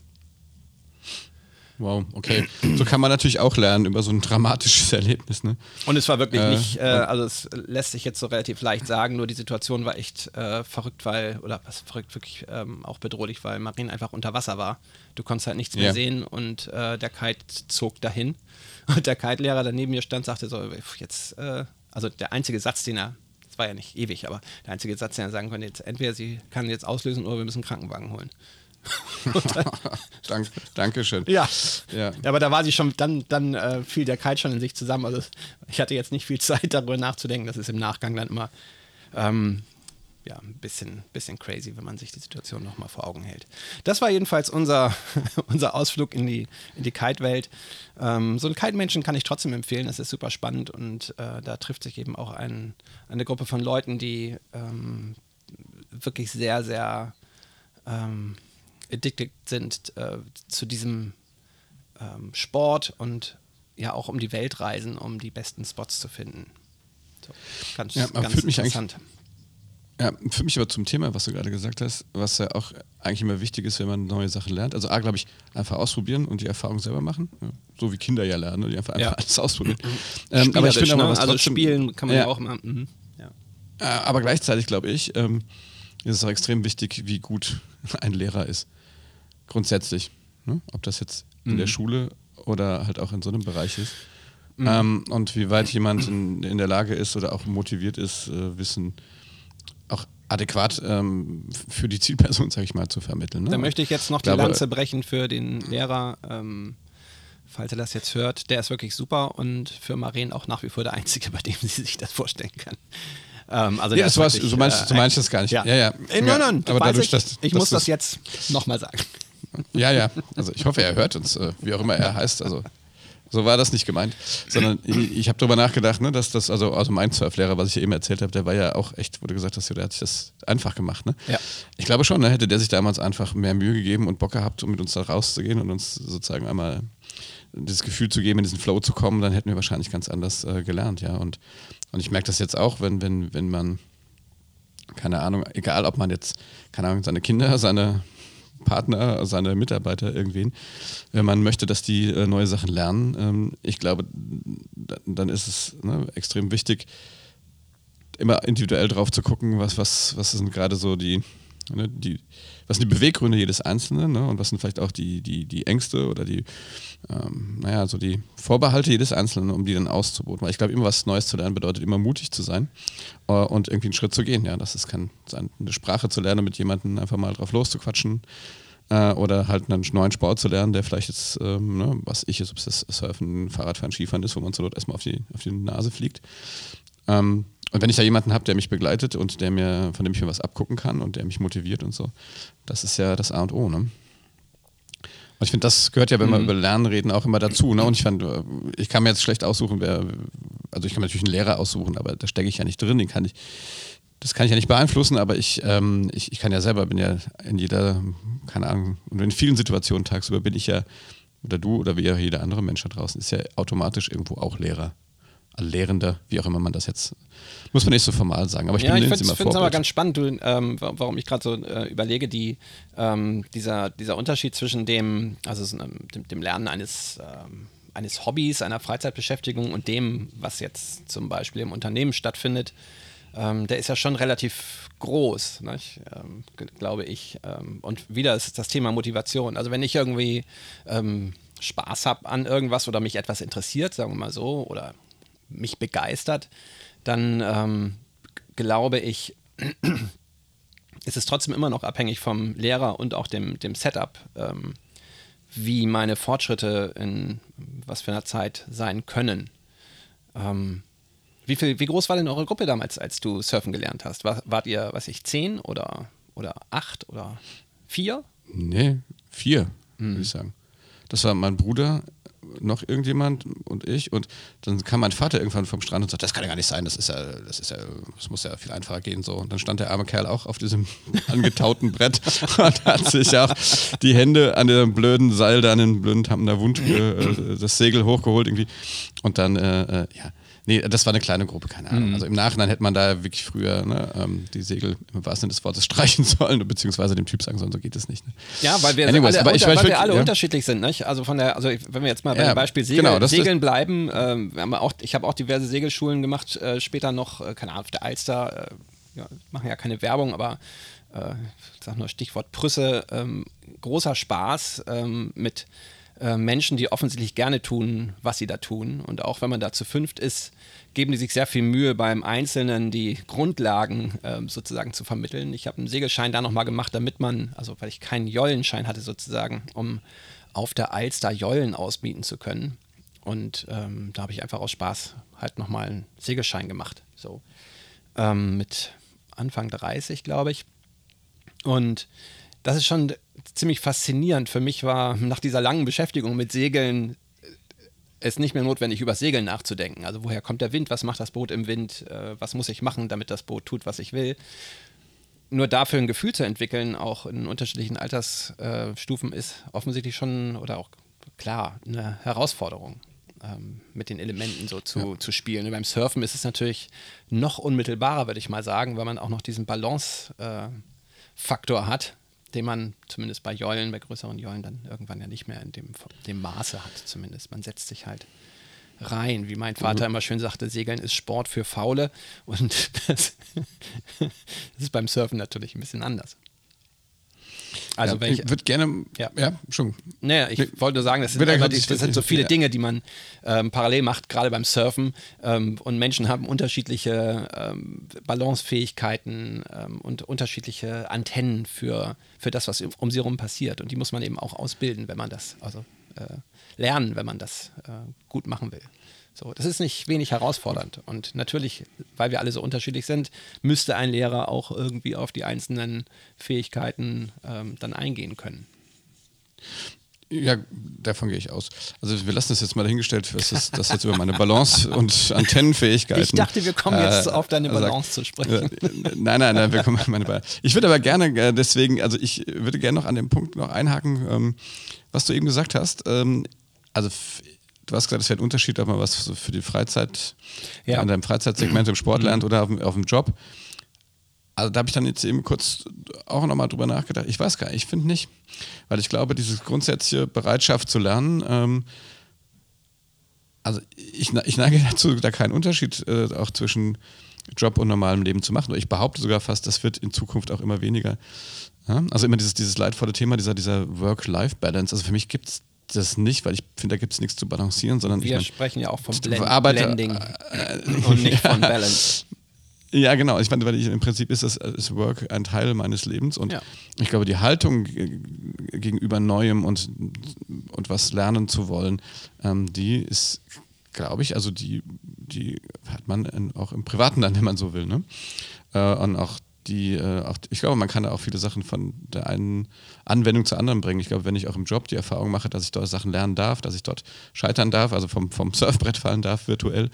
Wow, okay. So kann man natürlich auch lernen über so ein dramatisches [LAUGHS] Erlebnis. Ne? Und es war wirklich äh, nicht, äh, also es lässt sich jetzt so relativ leicht sagen, nur die Situation war echt äh, verrückt, weil, oder was verrückt, wirklich ähm, auch bedrohlich, weil Marine einfach unter Wasser war. Du konntest halt nichts mehr ja. sehen und äh, der Kite zog dahin. Und der Kite-Lehrer, der neben mir stand, sagte so, jetzt, äh, also der einzige Satz, den er, das war ja nicht ewig, aber der einzige Satz, den er sagen konnte, jetzt entweder sie kann jetzt auslösen oder wir müssen einen Krankenwagen holen. [LAUGHS] [LAUGHS] Dank, Dankeschön. Ja. ja. Aber da war sie schon, dann, dann äh, fiel der Kite schon in sich zusammen. Also ich hatte jetzt nicht viel Zeit, darüber nachzudenken. Das ist im Nachgang dann immer ähm, ja, ein bisschen, bisschen crazy, wenn man sich die Situation nochmal vor Augen hält. Das war jedenfalls unser, [LAUGHS] unser Ausflug in die, in die Kite-Welt. Ähm, so einen Kite-Menschen kann ich trotzdem empfehlen, das ist super spannend und äh, da trifft sich eben auch ein, eine Gruppe von Leuten, die ähm, wirklich sehr, sehr ähm, addicted sind äh, zu diesem ähm, Sport und ja auch um die Welt reisen, um die besten Spots zu finden. So, ganz, ja, ganz interessant. Ja, für mich aber zum Thema, was du gerade gesagt hast, was ja auch eigentlich immer wichtig ist, wenn man neue Sachen lernt. Also A, glaube ich, einfach ausprobieren und die Erfahrung selber machen. Ja, so wie Kinder ja lernen, die einfach, ja. einfach [LAUGHS] alles ausprobieren. ähm, aber ich finde aber, ne? was also trotzdem, spielen kann man ja, auch mal. Mhm. Ja. Aber gleichzeitig glaube ich, ähm, ist es auch extrem wichtig, wie gut [LAUGHS] ein Lehrer ist grundsätzlich. Ne? Ob das jetzt in mhm. der Schule oder halt auch in so einem Bereich ist. Mhm. Ähm, und wie weit jemand in, in, der Lage ist oder auch motiviert ist, äh, Wissen auch adäquat ähm, für die Zielperson, sag ich mal, zu vermitteln. Ne? Da möchte ich jetzt noch die Lanze brechen für den Lehrer, ähm, falls er das jetzt hört. Der ist wirklich super und für Maren auch nach wie vor der Einzige, bei dem [LAUGHS] sie sich das vorstellen kann. Ähm, also ja, das war's, so meinst, äh, so meinst du das gar nicht. Ja, ja. ja. Äh, nein, nein, aber dadurch, ich, dass, ich dass muss das jetzt nochmal sagen. Ja, ja. Also ich hoffe, er hört uns, äh, wie auch immer er heißt. Also so war das nicht gemeint. Sondern [CLEARS THROAT] ich, ich habe darüber nachgedacht, ne, dass das, also, also mein Surflehrer, was ich eben erzählt habe, der war ja auch echt, du gesagt hast, der hat sich das einfach gemacht. Ne? Ja. Ich glaube schon, ne, hätte der sich damals einfach mehr Mühe gegeben und Bock gehabt, um mit uns da rauszugehen und uns sozusagen einmal das Gefühl zu geben, in diesen Flow zu kommen, dann hätten wir wahrscheinlich ganz anders äh, gelernt, ja. Und, und ich merke das jetzt auch, wenn, wenn, wenn man, keine Ahnung, egal ob man jetzt, keine Ahnung, seine Kinder, seine Partner, seine Mitarbeiter irgendwen, wenn man möchte, dass die äh, neue Sachen lernen, ähm, ich glaube, dann ist es ne, extrem wichtig, immer individuell drauf zu gucken, was, was, was sind gerade so die, ne, die, was sind die Beweggründe jedes Einzelnen ne, und was sind vielleicht auch die, die, die Ängste oder die, ähm, naja, so die Vorbehalte jedes Einzelnen, um die dann auszuboten. Weil ich glaube, immer was Neues zu lernen bedeutet immer mutig zu sein äh, und irgendwie einen Schritt zu gehen. Ja, das ist kein, eine Sprache zu lernen, mit jemandem einfach mal drauf loszuquatschen äh, oder halt einen neuen Sport zu lernen, der vielleicht jetzt, ähm, ne, was ich jetzt, ob es das Surfen, Fahrradfahren, Skifahren ist, wo man so dort erstmal auf die, auf die Nase fliegt. Ähm, und wenn ich da jemanden habe, der mich begleitet und der mir, von dem ich mir was abgucken kann und der mich motiviert und so, das ist ja das A und O, ne? Und ich finde, das gehört ja, wenn wir mhm. über Lernen reden, auch immer dazu. Ne? Und ich fand, ich kann mir jetzt schlecht aussuchen, wer, also ich kann mir natürlich einen Lehrer aussuchen, aber da stecke ich ja nicht drin, den kann ich, das kann ich ja nicht beeinflussen, aber ich, ähm, ich, ich kann ja selber, bin ja in jeder, keine Ahnung, und in vielen Situationen tagsüber bin ich ja, oder du oder wie ja jeder andere Mensch da draußen, ist ja automatisch irgendwo auch Lehrer. Lehrender, wie auch immer man das jetzt, muss man nicht so formal sagen. Aber ich ja, bin ich finde es aber ganz spannend, du, ähm, warum ich gerade so äh, überlege, die, ähm, dieser, dieser Unterschied zwischen dem, also so, ähm, dem, dem, Lernen eines, ähm, eines Hobbys, einer Freizeitbeschäftigung und dem, was jetzt zum Beispiel im Unternehmen stattfindet, ähm, der ist ja schon relativ groß, ähm, glaube ich. Ähm, und wieder ist das Thema Motivation. Also wenn ich irgendwie ähm, Spaß habe an irgendwas oder mich etwas interessiert, sagen wir mal so, oder mich begeistert, dann ähm, glaube ich, [CLEARS THROAT] ist es trotzdem immer noch abhängig vom Lehrer und auch dem, dem Setup, ähm, wie meine Fortschritte in was für einer Zeit sein können. Ähm, wie, viel, wie groß war denn eure Gruppe damals, als du surfen gelernt hast? War, wart ihr, was ich, zehn oder, oder acht oder vier? Nee, vier, hm. würde ich sagen. Das war mein Bruder, noch irgendjemand und ich. Und dann kam mein Vater irgendwann vom Strand und sagte, das kann ja gar nicht sein, das ist ja, das ist ja, das muss ja viel einfacher gehen. So. Und dann stand der arme Kerl auch auf diesem [LAUGHS] angetauten Brett [LAUGHS] und hat sich auch die Hände an dem blöden Seil da an den blöden Tampener Wund, äh, das Segel hochgeholt irgendwie. Und dann, äh, äh ja Nee, das war eine kleine Gruppe, keine Ahnung. Mhm. Also im Nachhinein hätte man da wirklich früher ne, ähm, die Segel im wahrsten Sinne des Wortes streichen [LAUGHS] sollen, beziehungsweise dem Typ sagen sollen, so geht es nicht. Ne? Ja, weil wir Anyways, alle, unter, weil wir alle ja. unterschiedlich sind. Nicht? Also von der, also wenn wir jetzt mal ja, dem Beispiel Segel, genau, Segeln bleiben, ähm, auch, ich habe auch diverse Segelschulen gemacht, äh, später noch, äh, keine Ahnung, auf der Alster, äh, ja, machen ja keine Werbung, aber äh, ich sag nur Stichwort Prüsse, ähm, großer Spaß ähm, mit äh, Menschen, die offensichtlich gerne tun, was sie da tun. Und auch wenn man da zu fünft ist, geben die sich sehr viel Mühe beim Einzelnen die Grundlagen äh, sozusagen zu vermitteln. Ich habe einen Segelschein da nochmal gemacht, damit man, also weil ich keinen Jollenschein hatte sozusagen, um auf der Alster Jollen ausbieten zu können. Und ähm, da habe ich einfach aus Spaß halt nochmal einen Segelschein gemacht. So ähm, mit Anfang 30, glaube ich. Und das ist schon ziemlich faszinierend. Für mich war nach dieser langen Beschäftigung mit Segeln äh, es nicht mehr notwendig, über Segeln nachzudenken. Also woher kommt der Wind, was macht das Boot im Wind, äh, was muss ich machen, damit das Boot tut, was ich will. Nur dafür ein Gefühl zu entwickeln, auch in unterschiedlichen Altersstufen, ist offensichtlich schon oder auch klar eine Herausforderung, ähm, mit den Elementen so zu, ja. zu spielen. Und beim Surfen ist es natürlich noch unmittelbarer, würde ich mal sagen, weil man auch noch diesen Balance-Faktor äh, hat den man zumindest bei Jollen, bei größeren Jollen dann irgendwann ja nicht mehr in dem, dem Maße hat, zumindest. Man setzt sich halt rein. Wie mein Vater mhm. immer schön sagte, Segeln ist Sport für Faule und [LAUGHS] das, das ist beim Surfen natürlich ein bisschen anders. Also ja, welche, ich würde gerne, ja, ja schon. Naja, ich nee, wollte nur sagen, das sind, die, das sind so viele ja. Dinge, die man ähm, parallel macht, gerade beim Surfen. Ähm, und Menschen haben unterschiedliche ähm, Balancefähigkeiten ähm, und unterschiedliche Antennen für, für das, was um sie herum passiert. Und die muss man eben auch ausbilden, wenn man das, also äh, lernen, wenn man das äh, gut machen will. So, das ist nicht wenig herausfordernd. Und natürlich, weil wir alle so unterschiedlich sind, müsste ein Lehrer auch irgendwie auf die einzelnen Fähigkeiten ähm, dann eingehen können. Ja, davon gehe ich aus. Also wir lassen das jetzt mal dahingestellt, was ist das jetzt über meine Balance [LAUGHS] und Antennenfähigkeiten. Ich dachte, wir kommen jetzt äh, auf deine Balance also, zu sprechen. Äh, nein, nein, nein, wir kommen auf meine Balance. Ich würde aber gerne äh, deswegen, also ich würde gerne noch an dem Punkt noch einhaken, ähm, was du eben gesagt hast. Ähm, also du hast gesagt, es wäre ein Unterschied, ob man was für die Freizeit, ja. an deinem Freizeitsegment im Sport lernt oder auf, auf dem Job. Also da habe ich dann jetzt eben kurz auch nochmal drüber nachgedacht. Ich weiß gar nicht, ich finde nicht. Weil ich glaube, diese grundsätzliche Bereitschaft zu lernen, ähm, also ich, ich neige [LAUGHS] dazu, da keinen Unterschied äh, auch zwischen Job und normalem Leben zu machen. Ich behaupte sogar fast, das wird in Zukunft auch immer weniger. Ja? Also immer dieses, dieses leidvolle Thema dieser, dieser Work-Life-Balance. Also für mich gibt es das nicht, weil ich finde, da gibt es nichts zu balancieren, sondern wir ich mein, sprechen ja auch vom Blend Arbeiter, Blending äh, und nicht von [LAUGHS] Balance. Ja, genau. Ich meine, weil ich, im Prinzip ist das ist Work ein Teil meines Lebens und ja. ich glaube, die Haltung gegenüber Neuem und, und was lernen zu wollen, ähm, die ist, glaube ich, also die, die hat man in, auch im Privaten dann, wenn man so will. Ne? Äh, und auch die äh, auch, ich glaube, man kann da auch viele Sachen von der einen Anwendung zur anderen bringen. Ich glaube, wenn ich auch im Job die Erfahrung mache, dass ich dort Sachen lernen darf, dass ich dort scheitern darf, also vom, vom [LAUGHS] Surfbrett fallen darf virtuell,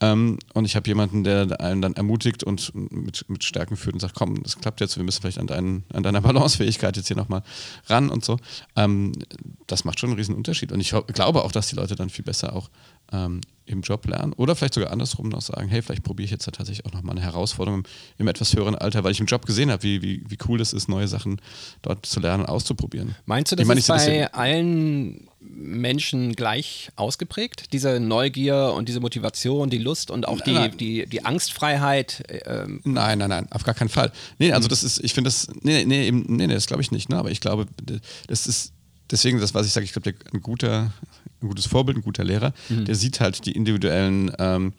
ähm, und ich habe jemanden, der einen dann ermutigt und mit, mit Stärken führt und sagt, komm, das klappt jetzt, wir müssen vielleicht an, deinen, an deiner [LAUGHS] Balancefähigkeit jetzt hier nochmal ran und so. Ähm, das macht schon einen riesen Unterschied. Und ich glaube auch, dass die Leute dann viel besser auch ähm, im Job lernen oder vielleicht sogar andersrum noch sagen, hey, vielleicht probiere ich jetzt tatsächlich auch nochmal eine Herausforderung im, im, etwas höheren Alter, weil ich im Job gesehen habe, wie, wie, wie cool es ist, neue Sachen dort zu lernen und auszuprobieren. Meinst du, das ist bei allen Menschen gleich ausgeprägt? Diese Neugier und diese Motivation, die Lust und auch die, die, die Angstfreiheit? Ähm nein, nein, nein, auf gar keinen Fall. Nee, also das ist, ich finde das, nee, nee, nee, nee, das glaube ich nicht, ne? aber ich glaube, das ist deswegen das, was ich sage, ich glaube, ein guter, ein gutes Vorbild, ein guter Lehrer, mhm. der sieht halt die individuellen ähm,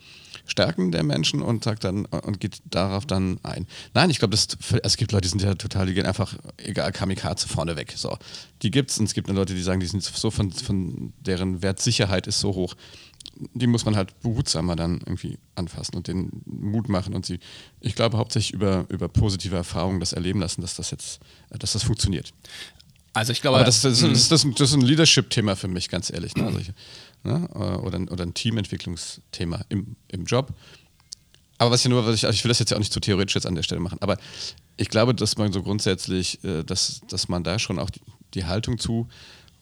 Stärken der Menschen und sagt dann und geht darauf dann ein. Nein, ich glaube, also es gibt Leute, die sind ja total, die gehen einfach, egal, Kamikaze vorne weg. So. Die gibt's und es gibt Leute, die sagen, die sind so von, von deren Wertsicherheit ist so hoch. Die muss man halt behutsamer dann irgendwie anfassen und den Mut machen und sie, ich glaube, hauptsächlich über, über positive Erfahrungen das erleben lassen, dass das jetzt, dass das funktioniert. Also ich glaube, aber das, das, das, das, das ist ein Leadership-Thema für mich, ganz ehrlich. Ne? Also ich, ne? oder, oder ein Teamentwicklungsthema im, im Job. Aber was ich nur, was ich, also ich will das jetzt ja auch nicht zu theoretisch jetzt an der Stelle machen, aber ich glaube, dass man so grundsätzlich, äh, dass, dass man da schon auch die, die Haltung zu,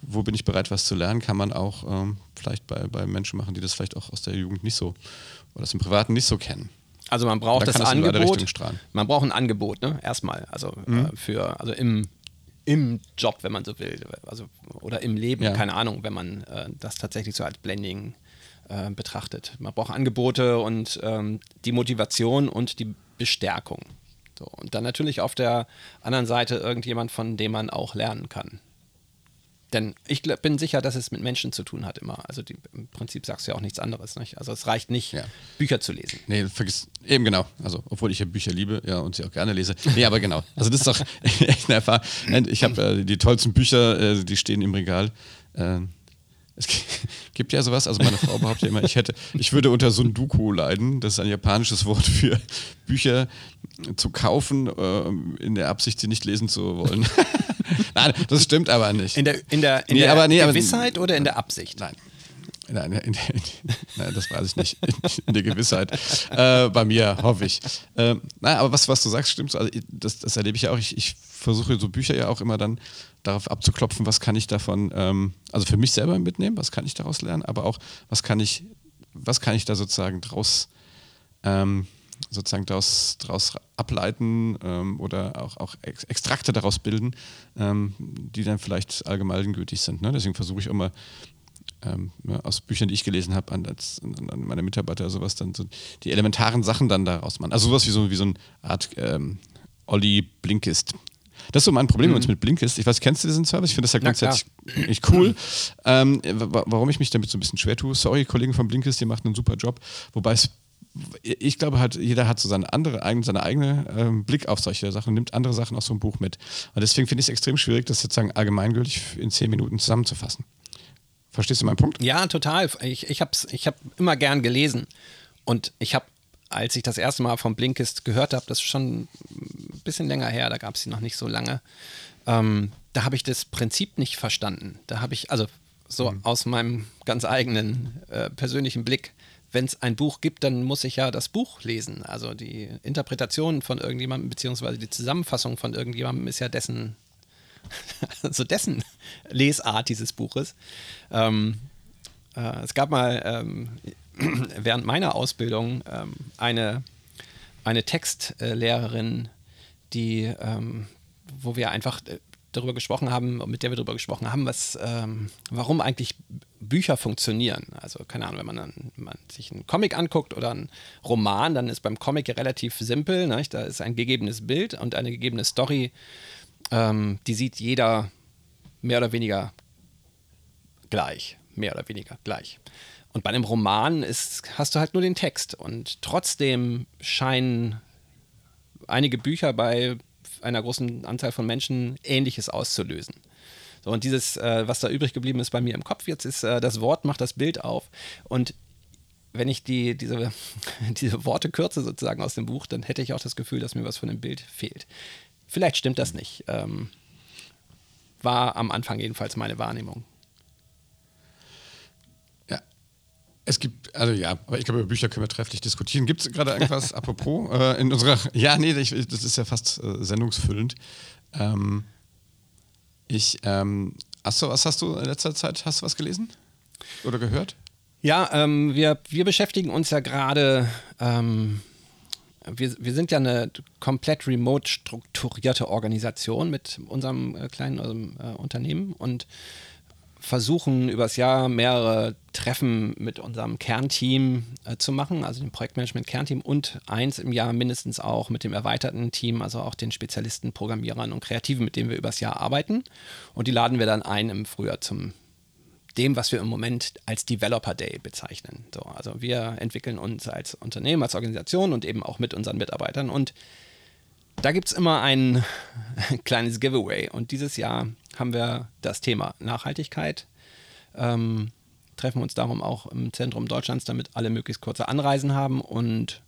wo bin ich bereit, was zu lernen, kann man auch ähm, vielleicht bei, bei Menschen machen, die das vielleicht auch aus der Jugend nicht so oder aus dem Privaten nicht so kennen. Also man braucht da das Angebot. Man braucht ein Angebot, ne? Erstmal. Also mhm. äh, für, also im im Job, wenn man so will, also oder im Leben, ja. keine Ahnung, wenn man äh, das tatsächlich so als Blending äh, betrachtet. Man braucht Angebote und ähm, die Motivation und die Bestärkung. So, und dann natürlich auf der anderen Seite irgendjemand, von dem man auch lernen kann. Denn ich bin sicher, dass es mit Menschen zu tun hat immer. Also die, im Prinzip sagst du ja auch nichts anderes. Nicht? Also es reicht nicht, ja. Bücher zu lesen. Nee, vergiss, eben genau. Also obwohl ich ja Bücher liebe ja, und sie auch gerne lese. Nee, aber genau. Also das ist doch [LAUGHS] echt eine Erfahrung. Ich habe äh, die tollsten Bücher, äh, die stehen im Regal. Äh, es [LAUGHS] gibt ja sowas, also meine Frau behauptet ja immer, ich hätte, ich würde unter Sunduku leiden. Das ist ein japanisches Wort für Bücher zu kaufen, äh, in der Absicht, sie nicht lesen zu wollen. [LAUGHS] [LAUGHS] Nein, das stimmt aber nicht. In der, in der, in nee, der aber, nee, Gewissheit aber, oder in der Absicht? Nein. Nein, in, in, nein, das weiß ich nicht. In der Gewissheit. Äh, bei mir, hoffe ich. Äh, nein, aber was, was du sagst, stimmt. Also, das, das erlebe ich ja auch. Ich, ich versuche so Bücher ja auch immer dann darauf abzuklopfen, was kann ich davon, ähm, also für mich selber mitnehmen, was kann ich daraus lernen, aber auch, was kann ich, was kann ich da sozusagen draus ähm, sozusagen daraus, daraus ableiten ähm, oder auch, auch Extrakte daraus bilden, ähm, die dann vielleicht allgemeingültig sind. Ne? Deswegen versuche ich immer ähm, aus Büchern, die ich gelesen habe, an, an, an, meine Mitarbeiter sowas dann so die elementaren Sachen dann daraus machen. Also sowas wie so, wie so eine Art ähm, Olli Blinkist. Das ist so mein Problem mhm. mit Blinkist. Ich weiß, kennst du diesen Service? Ich finde das ja grundsätzlich echt cool. Ähm, warum ich mich damit so ein bisschen schwer tue, sorry, Kollegen von Blinkist, die machen einen super Job. Wobei es ich glaube halt, jeder hat so seine andere, seine eigene ähm, Blick auf solche Sachen und nimmt andere Sachen aus so einem Buch mit. Und deswegen finde ich es extrem schwierig, das sozusagen allgemeingültig in zehn Minuten zusammenzufassen. Verstehst du meinen Punkt? Ja, total. Ich, ich habe ich hab immer gern gelesen. Und ich habe, als ich das erste Mal vom Blinkist gehört habe, das ist schon ein bisschen länger her, da gab es sie noch nicht so lange, ähm, da habe ich das Prinzip nicht verstanden. Da habe ich, also so mhm. aus meinem ganz eigenen äh, persönlichen Blick, wenn es ein Buch gibt, dann muss ich ja das Buch lesen. Also die Interpretation von irgendjemandem, beziehungsweise die Zusammenfassung von irgendjemandem ist ja dessen, [LAUGHS] also dessen Lesart dieses Buches. Ähm, äh, es gab mal ähm, [CLEARS THROAT] während meiner Ausbildung ähm, eine, eine Textlehrerin, die, ähm, wo wir einfach äh, darüber gesprochen haben, mit der wir darüber gesprochen haben, was, ähm, warum eigentlich Bücher funktionieren. Also keine Ahnung, wenn man, dann, man sich einen Comic anguckt oder einen Roman, dann ist beim Comic relativ simpel. Ne? Da ist ein gegebenes Bild und eine gegebene Story, ähm, die sieht jeder mehr oder weniger gleich. Mehr oder weniger gleich. Und bei einem Roman ist, hast du halt nur den Text. Und trotzdem scheinen einige Bücher bei einer großen Anzahl von Menschen Ähnliches auszulösen. So, und dieses, äh, was da übrig geblieben ist bei mir im Kopf jetzt, ist, äh, das Wort macht das Bild auf. Und wenn ich die, diese, [LAUGHS] diese Worte kürze sozusagen aus dem Buch, dann hätte ich auch das Gefühl, dass mir was von dem Bild fehlt. Vielleicht stimmt das nicht. Ähm, war am Anfang jedenfalls meine Wahrnehmung. Es gibt, also ja, aber ich glaube, über Bücher können wir trefflich diskutieren. Gibt es gerade irgendwas, [LAUGHS] apropos, äh, in unserer, ja, nee, ich, das ist ja fast äh, sendungsfüllend. Ähm, ich, ähm, hast du, was hast du in letzter Zeit, hast du was gelesen oder gehört? Ja, ähm, wir, wir beschäftigen uns ja gerade, ähm, wir, wir sind ja eine komplett remote strukturierte Organisation mit unserem äh, kleinen äh, Unternehmen und versuchen übers Jahr mehrere Treffen mit unserem Kernteam äh, zu machen, also dem Projektmanagement-Kernteam und eins im Jahr mindestens auch mit dem erweiterten Team, also auch den Spezialisten, Programmierern und Kreativen, mit denen wir übers Jahr arbeiten. Und die laden wir dann ein im Frühjahr zum dem, was wir im Moment als Developer Day bezeichnen. So, also wir entwickeln uns als Unternehmen, als Organisation und eben auch mit unseren Mitarbeitern. Und da gibt es immer ein [LAUGHS] kleines Giveaway. Und dieses Jahr haben wir das Thema Nachhaltigkeit. Ähm, treffen uns darum auch im Zentrum Deutschlands, damit alle möglichst kurze Anreisen haben. Und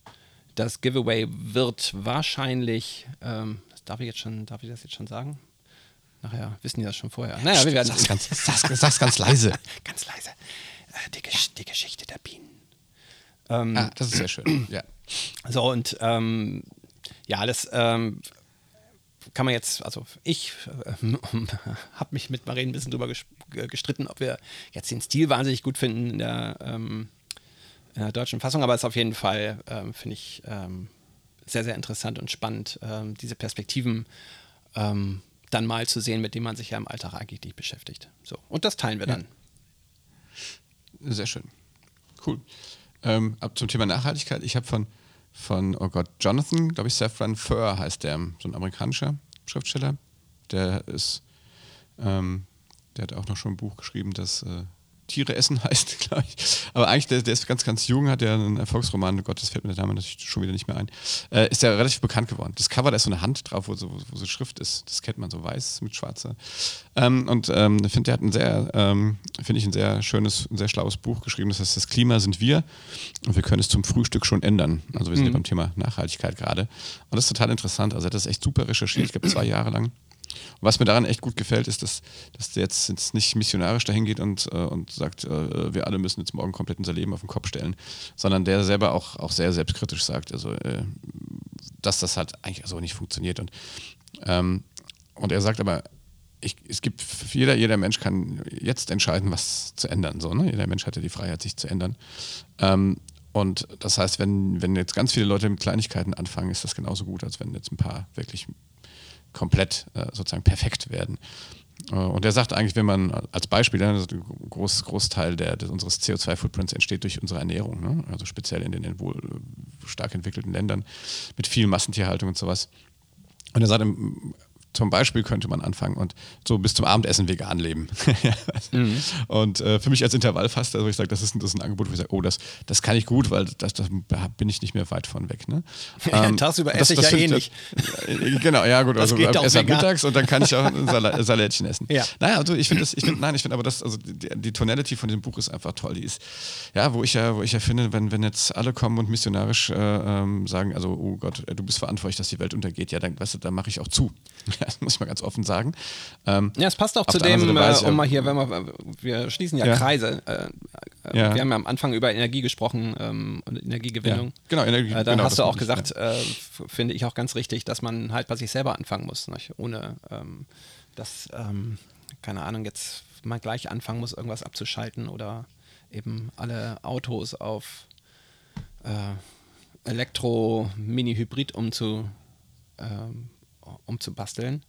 das Giveaway wird wahrscheinlich, ähm, darf ich jetzt schon, darf ich das jetzt schon sagen? Nachher wissen die das schon vorher. Naja, wir werden sag's ganz, sag's, sag's ganz leise. [LAUGHS] ganz leise. Äh, die, die, Geschichte der Bienen. Ähm, ah, das ist sehr schön. Ja. So, und ähm, ja, das ähm, kann man jetzt, also ich äh, [LAUGHS] habe mich mit Maren ein bisschen drüber gestritten, ob wir jetzt den Stil wahnsinnig gut finden in der, ähm, in der deutschen Fassung, aber es ist auf jeden Fall, ähm, finde ich, ähm, sehr, sehr interessant und spannend, ähm, diese Perspektiven ähm, dann mal zu sehen, mit denen man sich ja im Alltag eigentlich nicht beschäftigt. So, und das teilen wir dann. Sehr schön. Cool. Ab zum Thema Nachhaltigkeit. Ich habe von, von, oh Gott, Jonathan, glaube ich, Safran Fur heißt der, so ein amerikanischer Schriftsteller. Der ist, ähm, der hat auch noch schon ein Buch geschrieben, das äh, Tiere essen [LAUGHS] heißt, glaube ich. Aber eigentlich, der, der, ist ganz, ganz jung, hat ja einen Erfolgsroman, oh Gott, das fällt mir der Name natürlich schon wieder nicht mehr ein. Äh, ist ja relativ bekannt geworden. Das Cover, da ist so eine Hand drauf, wo so, wo so Schrift ist. Das kennt man so weiß mit schwarzer. Ähm, und ähm, ich finde, der hat ein sehr, ähm, finde ich, ein sehr schönes, ein sehr schlaues Buch geschrieben. Das heißt, das Klima sind wir und wir können es zum Frühstück schon ändern. Also wir sind mhm. ja beim Thema Nachhaltigkeit gerade. Und das ist total interessant. Also er hat das echt super recherchiert, ich glaube zwei Jahre lang. Was mir daran echt gut gefällt, ist, dass, dass der jetzt, jetzt nicht missionarisch dahin geht und, äh, und sagt, äh, wir alle müssen jetzt morgen komplett unser Leben auf den Kopf stellen, sondern der selber auch, auch sehr selbstkritisch sagt, also, äh, dass das halt eigentlich so nicht funktioniert. Und, ähm, und er sagt aber, ich, es gibt jeder, jeder Mensch kann jetzt entscheiden, was zu ändern. So, ne? Jeder Mensch hat ja die Freiheit, sich zu ändern. Ähm, und das heißt, wenn, wenn jetzt ganz viele Leute mit Kleinigkeiten anfangen, ist das genauso gut, als wenn jetzt ein paar wirklich komplett äh, sozusagen perfekt werden. Äh, und er sagt eigentlich, wenn man als Beispiel, ein groß, Großteil der, des, unseres CO2-Footprints entsteht durch unsere Ernährung, ne? also speziell in den wohl stark entwickelten Ländern mit viel Massentierhaltung und sowas. Und er sagt, zum Beispiel könnte man anfangen und so bis zum Abendessen vegan leben. [LAUGHS] mhm. Und äh, für mich als Intervallfaster, also ich sage, das ist, das ist ein Angebot, wo ich sage, oh, das, das kann ich gut, weil das, das bin ich nicht mehr weit von weg. Ne? [LAUGHS] Ähm, Tagsüber esse ich ja eh nicht. Äh, genau, ja gut, das also ich esse mittags und dann kann ich auch ein Sal Salätchen essen. Ja. Naja, also ich finde das, ich finde, nein, ich finde aber das, also die, die, Tonality von dem Buch ist einfach toll. Die ist, ja, wo ich ja, wo ich ja finde, wenn, wenn jetzt alle kommen und missionarisch äh, ähm, sagen, also, oh Gott, du bist verantwortlich, dass die Welt untergeht, ja, dann, weißt du, dann mache ich auch zu. [LAUGHS] Das [LAUGHS] muss ich mal ganz offen sagen. Ähm, ja, es passt auch zu dem, äh, um mal hier, wenn wir, wir schließen ja, ja. Kreise. Äh, ja. Wir haben ja am Anfang über Energie gesprochen ähm, und Energiegewinnung. Genau, Energie. Äh, dann genau, hast du auch gesagt, äh, finde ich auch ganz richtig, dass man halt bei sich selber anfangen muss, nicht? ohne ähm, dass, ähm, keine Ahnung, jetzt mal gleich anfangen muss, irgendwas abzuschalten oder eben alle Autos auf äh, Elektro-Mini-Hybrid umzu, ähm, umzubasteln.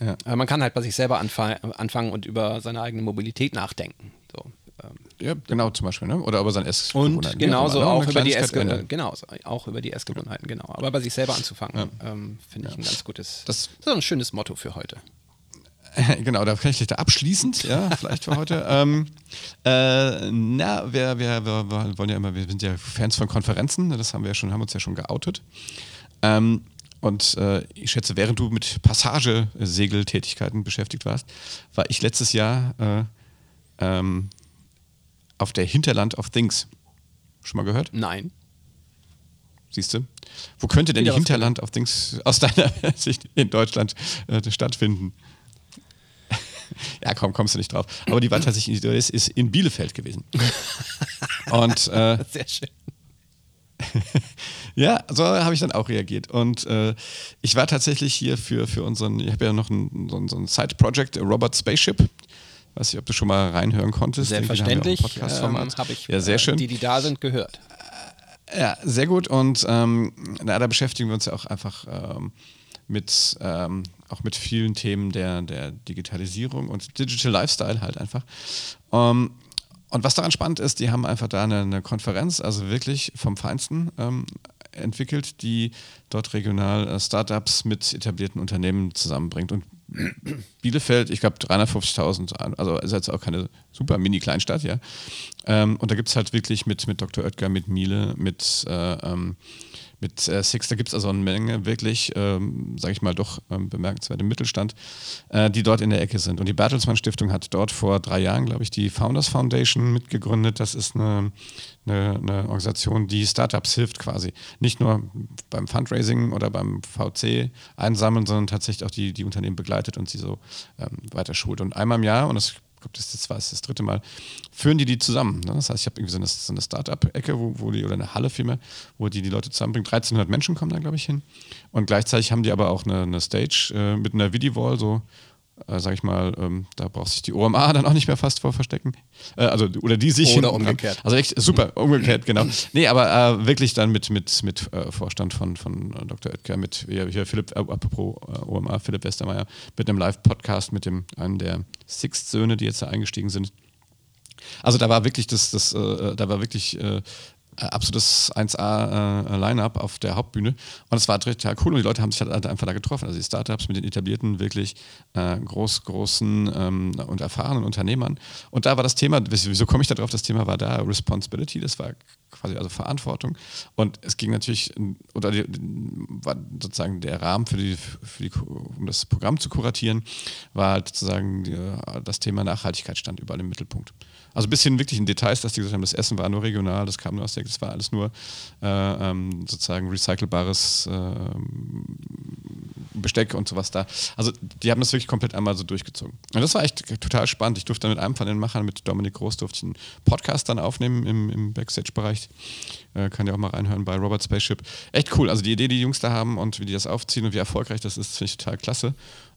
Ja. Man kann halt bei sich selber anfangen und über seine eigene Mobilität nachdenken. So, ähm. Ja, genau, zum Beispiel, ne? Oder über sein Essgewohnheiten. Und genauso auch, über die Essgewohnheiten. Genau, auch über die Essgewohnheiten, genau. Aber bei sich selber anzufangen, ja. ähm, finde ich ein ganz gutes, das, das ist ein schönes Motto für heute. [LAUGHS] Genau, da kann ich da abschließend, ja, vielleicht für heute. [LAUGHS] ähm, äh, na, wir, wir, wir, wollen ja immer, wir sind ja Fans von Konferenzen, das haben wir ja schon, haben uns ja schon geoutet. Ähm, und äh, ich schätze, während du mit Passagesegeltätigkeiten beschäftigt warst, war ich letztes Jahr äh, ähm, auf der Hinterland of Things. Schon mal gehört? Nein. Siehst du? Wo könnte denn die Hinterland of Things aus deiner [LAUGHS] Sicht in Deutschland äh, stattfinden? [LAUGHS] ja, komm, kommst du nicht drauf. Aber die war tatsächlich ist, ist in Bielefeld gewesen. [LAUGHS] Und äh, sehr schön. [LAUGHS] ja, so habe ich dann auch reagiert. Und äh, ich war tatsächlich hier für, für unseren, ich habe ja noch ein, so ein, so ein Side-Project, Robot Spaceship. Weiß nicht, ob du schon mal reinhören konntest. Selbstverständlich. Ähm, Habe ich ja, sehr äh, schön. die, die da sind, gehört. Ja, sehr gut. Und ähm, na, da beschäftigen wir uns ja auch einfach ähm, mit, ähm, auch mit vielen Themen der, der Digitalisierung und Digital Lifestyle halt einfach. Ähm, und was daran spannend ist, die haben einfach da eine, eine Konferenz, also wirklich vom Feinsten ähm, entwickelt, die dort regional äh, Startups mit etablierten Unternehmen zusammenbringt. Und [CLEARS THROAT] Bielefeld, ich glaube 350.000, also ist jetzt auch keine super Mini-Kleinstadt, ja. Ähm, und da gibt es halt wirklich mit, mit Dr. Oetker, mit Miele, mit äh, ähm, mit äh, Six, da gibt es also eine Menge wirklich, ähm, sage ich mal, doch ähm, bemerkenswerte Mittelstand, äh, die dort in der Ecke sind. Und die Bertelsmann Stiftung hat dort vor drei Jahren, glaube ich, die Founders Foundation mitgegründet. Das ist eine, eine, eine, Organisation, die Startups hilft quasi. Nicht nur beim Fundraising oder beim VC einsammeln, sondern tatsächlich auch die, die Unternehmen begleitet und sie so ähm, weiter schult. Und einmal im Jahr, und das glaube, das, das war das dritte Mal, führen die die zusammen. Ne? Das heißt, ich habe irgendwie so eine, so eine Start-up-Ecke, wo, wo die, oder eine Halle vielmehr, wo die die Leute zusammenbringen. 1300 Menschen kommen da, glaube ich, hin. Und gleichzeitig haben die aber auch eine, eine Stage äh, mit einer Vidi-Wall, so äh, sag ich mal, ähm, da braucht sich die OMA [LAUGHS] dann auch nicht mehr fast vor verstecken. Äh, also, oder die sich. Oder umgekehrt. Also echt super, umgekehrt, genau. Nee, aber äh, wirklich dann mit, mit, mit äh, Vorstand von, von Dr. Oetker, mit hier, Philipp, äh, apropos äh, OMA, Philipp Westermeier, mit einem Live-Podcast mit dem einen der Sixth-Söhne, die jetzt da eingestiegen sind. Also da war wirklich das, das äh, da war wirklich äh, absolutes 1A-Line-Up äh, auf der Hauptbühne. Und es war total cool und die Leute haben sich halt einfach da getroffen. Also die Startups mit den etablierten, wirklich äh, groß, großen ähm, und erfahrenen Unternehmern. Und da war das Thema, wieso komme ich da drauf? Das Thema war da Responsibility, das war quasi also Verantwortung. Und es ging natürlich, oder die, war sozusagen der Rahmen für die, für die, um das Programm zu kuratieren, war halt sozusagen die, das Thema Nachhaltigkeit stand überall im Mittelpunkt. Also ein bisschen wirklich in Details, dass die gesagt haben, das Essen war nur regional, das kam nur aus der, das war alles nur äh, ähm, sozusagen recycelbares äh, Besteck und sowas da. Also die haben das wirklich komplett einmal so durchgezogen. Und das war echt total spannend. Ich durfte dann mit einem von den Machern, mit Dominik Groß, durfte ich einen Podcast dann aufnehmen im, im Backstage-Bereich. Äh, kann ja auch mal reinhören bei Robert Spaceship. Echt cool. Also die Idee, die die Jungs da haben und wie die das aufziehen und wie erfolgreich das ist, finde ich total klasse.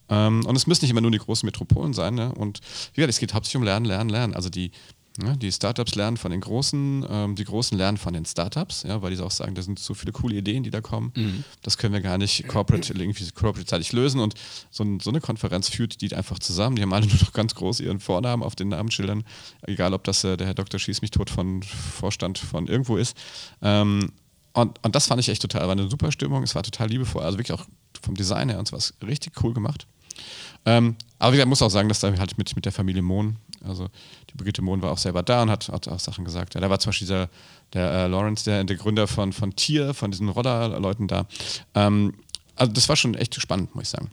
Ähm, und es müssen nicht immer nur die großen Metropolen sein. Ne? Und wie gesagt, es geht hauptsächlich um Lernen, Lernen, Lernen. Also die, ja, die Startups lernen von den Großen, ähm, die Großen lernen von den Startups, ja, weil die auch sagen, da sind so viele coole Ideen, die da kommen. Mhm. Das können wir gar nicht corporate, [CLEARS THROAT] irgendwie corporate-zeitig lösen. Und so, so, eine Konferenz führt die einfach zusammen. Die haben alle [LAUGHS] nur noch ganz groß ihren Vornamen auf den Namensschildern, egal ob das äh, der Herr Dr. Schieß mich tot von Vorstand von irgendwo ist. Ähm, und, und das fand ich echt total, war eine super Stimmung, es war total liebevoll, also wirklich auch vom Design her und so was richtig cool gemacht. Ähm, aber ich muss auch sagen, dass da halt mit, mit der Familie Mohn, also die Brigitte Mohn war auch selber da und hat, hat auch Sachen gesagt. Ja, da war zum Beispiel dieser, der äh, Lawrence, der, der Gründer von, von Tier, von diesen Rodder-Leuten da. Ähm, also das war schon echt spannend, muss ich sagen.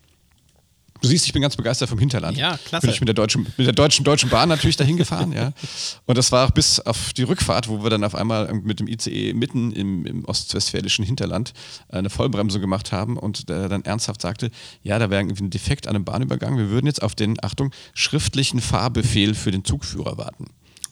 Du siehst, ich bin ganz begeistert vom Hinterland. Ja, klasse. Bin ich mit der deutschen, mit der deutschen, deutschen Bahn natürlich dahin gefahren, ja. Und das war auch bis auf die Rückfahrt, wo wir dann auf einmal mit dem ICE mitten im, im ostwestfälischen Hinterland eine Vollbremse gemacht haben und der dann ernsthaft sagte, ja, da wäre irgendwie ein Defekt an einem Bahnübergang. Wir würden jetzt auf den, Achtung, schriftlichen Fahrbefehl für den Zugführer warten.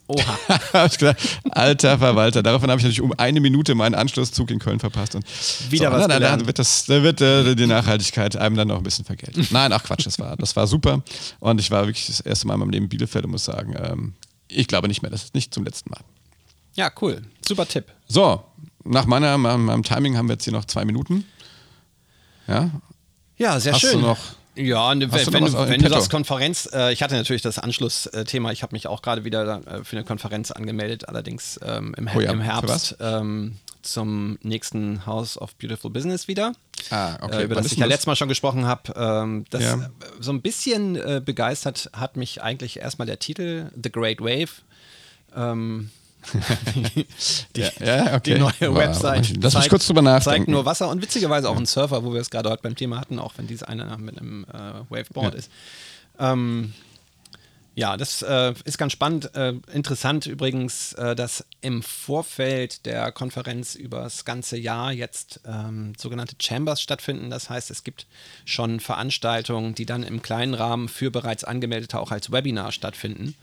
Oha. [LAUGHS] alter Verwalter. Daraufhin habe ich natürlich um eine Minute meinen Anschlusszug in Köln verpasst. Und Wieder so, was na, gelernt. Da wird, das, da wird äh, die Nachhaltigkeit einem dann noch ein bisschen vergelten. [LAUGHS] Nein, ach Quatsch, das war, das war super. Und ich war wirklich das erste Mal in meinem Leben in Bielefeld und muss sagen, ähm, ich glaube nicht mehr, das ist nicht zum letzten Mal. Ja, cool. Super Tipp. So, nach meiner, meinem, meinem Timing haben wir jetzt hier noch zwei Minuten. Ja, Ja, sehr Hast schön. du noch ja, ne, wenn, noch du, was wenn du das Konferenz, äh, ich hatte natürlich das Anschlussthema, ich habe mich auch gerade wieder äh, für eine Konferenz angemeldet, allerdings ähm, im, Oh ja, im Herbst ähm, zum nächsten House of Beautiful Business wieder. Ah, okay. Äh, über Wann das ich ja letztes Mal schon gesprochen habe. Ähm, das Ja. äh, so ein bisschen äh, begeistert hat mich eigentlich erstmal der Titel The Great Wave. Ähm, [LAUGHS] die, Ja, ja, okay. die neue Wow. Website Lass mich kurz drüber nachdenken. zeigt nur Wasser und witzigerweise auch ein Surfer, wo wir es gerade heute beim Thema hatten, auch wenn dies einer mit einem äh, Waveboard Ja. ist. Ähm, ja, das äh, ist ganz spannend. Äh, interessant übrigens, äh, dass im Vorfeld der Konferenz über das ganze Jahr jetzt ähm, sogenannte Chambers stattfinden. Das heißt, es gibt schon Veranstaltungen, die dann im kleinen Rahmen für bereits Angemeldete auch als Webinar stattfinden,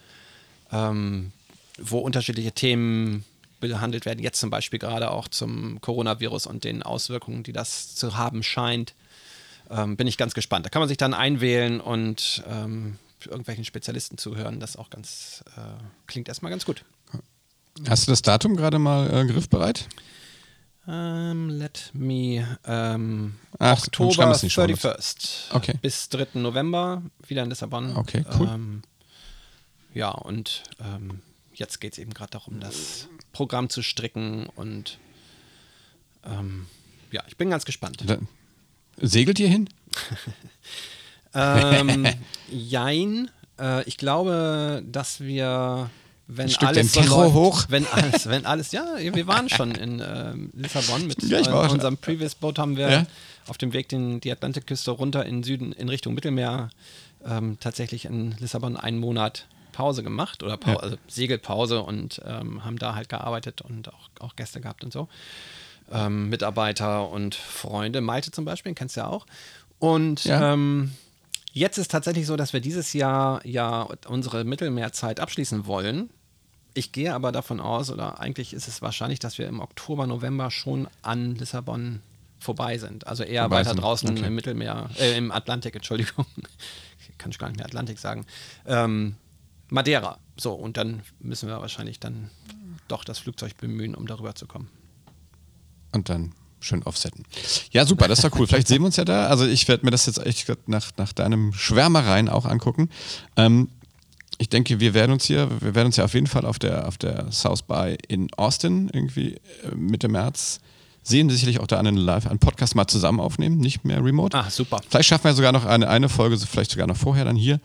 ähm, wo unterschiedliche Themen behandelt werden. Jetzt zum Beispiel gerade auch zum Coronavirus und den Auswirkungen, die das zu haben scheint. Ähm, bin ich ganz gespannt. Da kann man sich dann einwählen und ähm, irgendwelchen Spezialisten zuhören, das auch ganz, äh, klingt erstmal ganz gut. Hast du das Datum gerade mal äh, griffbereit? Ähm, let me. Ähm, Ach, Oktober es in die Shownotes. 31. Okay. Bis 3. November wieder in Lissabon. Okay, cool. Ähm, ja, und ähm, jetzt geht es eben gerade darum, das Programm zu stricken und ähm, ja, ich bin ganz gespannt. Da, segelt ihr hin? [LAUGHS] ähm, jein. Äh, ich glaube, dass wir, wenn Stück alles Tacho läuft, hoch. wenn alles, wenn alles, ja, wir waren schon in ähm, Lissabon mit Ja, äh, unserem Previous Boat haben wir Ja. auf dem Weg den, die Atlantikküste runter in Süden in Richtung Mittelmeer ähm, tatsächlich in Lissabon einen Monat Pause gemacht oder Pau Ja. also Segelpause und ähm, haben da halt gearbeitet und auch, auch Gäste gehabt und so. Ähm, Mitarbeiter und Freunde, Malte zum Beispiel, kennst du ja auch. Und Ja. ähm, jetzt ist tatsächlich so, dass wir dieses Jahr ja unsere Mittelmeerzeit abschließen wollen. Ich gehe aber davon aus, oder eigentlich ist es wahrscheinlich, dass wir im Oktober, November schon an Lissabon vorbei sind. Also eher Vorbei weiter sind, draußen okay. im Mittelmeer, äh, im Atlantik, Entschuldigung. [LAUGHS] Kann ich gar nicht mehr Atlantik sagen. Ähm, Madeira. So, und dann müssen wir wahrscheinlich dann doch das Flugzeug bemühen, um darüber zu kommen. Und dann schön offsetten. Ja, super, das doch cool. Vielleicht sehen wir uns ja da. Also ich werde mir das jetzt echt nach, nach deinem Schwärmereien auch angucken. Ähm, ich denke, wir werden uns hier, wir werden uns ja auf jeden Fall auf der, auf der South by in Austin irgendwie äh, Mitte März sehen. Sicherlich auch da einen Live, einen Podcast mal zusammen aufnehmen, nicht mehr remote. Ah, super. Vielleicht schaffen wir sogar noch eine, eine Folge, vielleicht sogar noch vorher dann hier.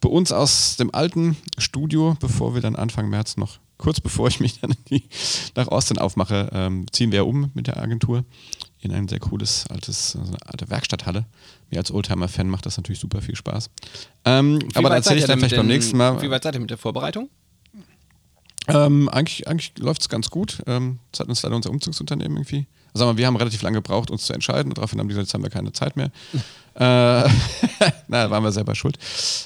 Bei uns aus dem alten Studio, bevor wir dann Anfang März noch, kurz bevor ich mich dann die, nach Austin aufmache, ähm, ziehen wir um mit der Agentur in ein sehr cooles, altes, so eine alte Werkstatthalle. Mir als Oldtimer-Fan macht das natürlich super viel Spaß. Ähm, aber da weit seid erzähle ich dann vielleicht beim den- nächsten Mal. Wie weit seid ihr mit der Vorbereitung? Ähm, eigentlich eigentlich läuft es ganz gut. Ähm, das hat uns leider unser Umzugsunternehmen irgendwie. Also sagen wir, wir haben relativ lange gebraucht, uns zu entscheiden. Und daraufhin haben die gesagt, jetzt haben wir keine Zeit mehr. [LAUGHS] äh, [LAUGHS] na, da waren wir selber schuld.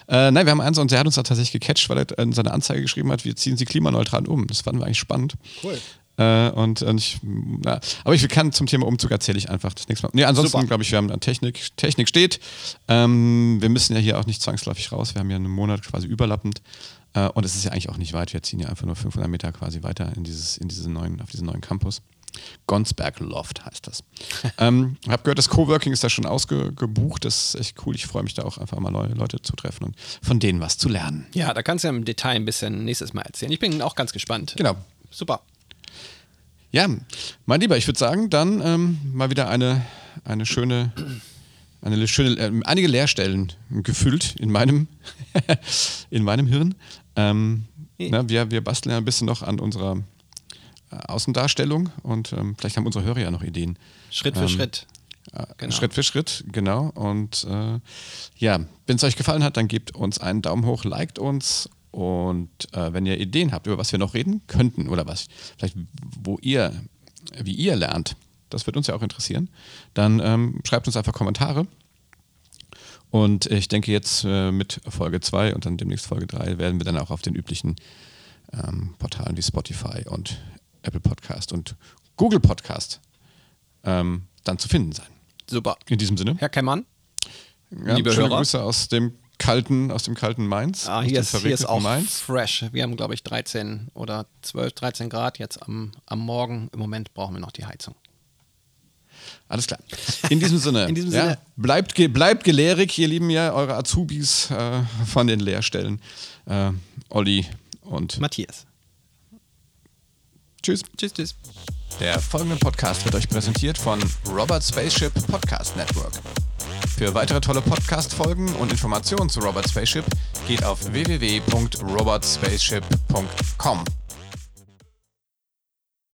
Äh, nein, wir haben eins und der hat uns da tatsächlich gecatcht, weil er in seiner Anzeige geschrieben hat, wir ziehen sie klimaneutral um. Das fanden wir eigentlich spannend. Cool. Äh, und, und ich, na, aber ich kann zum Thema Umzug erzähle ich einfach das nächste Mal. Nee, ansonsten glaube ich, wir haben an Technik, Technik steht. Ähm, wir müssen ja hier auch nicht zwangsläufig raus. Wir haben ja einen Monat quasi überlappend. Äh, und es ist ja eigentlich auch nicht weit. Wir ziehen ja einfach nur 500 Meter quasi weiter in dieses, in diesen neuen, auf diesen neuen Campus. Gonsberg Loft heißt das. ähm, hab gehört, das Coworking ist da schon ausgebucht. Das ist echt cool. Ich freue mich da auch einfach mal neue Leute zu treffen und von denen was zu lernen. Ja, da kannst du ja im Detail ein bisschen nächstes Mal erzählen. Ich bin auch ganz gespannt. Genau. Super. Ja, mein Lieber, ich würde sagen, dann ähm, mal wieder eine, eine schöne, eine schöne, äh, einige Leerstellen gefüllt in meinem, [LAUGHS] in meinem Hirn. Ähm, na, wir, wir basteln ja ein bisschen noch an unserer Außendarstellung und ähm, vielleicht haben unsere Hörer ja noch Ideen. Schritt für Ähm, Schritt. Äh, Genau. Schritt für Schritt, genau. Und äh, ja, wenn es euch gefallen hat, dann gebt uns einen Daumen hoch, liked uns. Und äh, wenn ihr Ideen habt, über was wir noch reden könnten oder was, vielleicht wo ihr, wie ihr lernt, das wird uns ja auch interessieren, dann ähm, schreibt uns einfach Kommentare. Und ich denke jetzt äh, mit Folge 2 und dann demnächst Folge 3 werden wir dann auch auf den üblichen ähm, Portalen wie Spotify und Apple Podcast und Google Podcast ähm, dann zu finden sein. Super. In diesem Sinne. Herr Kemmann, Ja, Liebe schöne Hörer. Grüße aus dem kalten, aus dem kalten Mainz. ah, hier, ist, hier ist auch Mainz. fresh. Wir haben, glaube ich, 13 oder 12, 13 Grad jetzt am, am Morgen. Im Moment brauchen wir noch die Heizung. Alles klar. In diesem Sinne. [LAUGHS] In diesem ja, Sinne. Bleibt, ge bleibt gelehrig, ihr Lieben ja, eure Azubis äh, von den Lehrstellen. Äh, Olli und Matthias. Tschüss. Tschüss, tschüss. Der folgende Podcast wird euch präsentiert von Robert Spaceship Podcast Network. Für weitere tolle Podcast-Folgen und Informationen zu Robert Spaceship geht auf www.robotspaceship.com.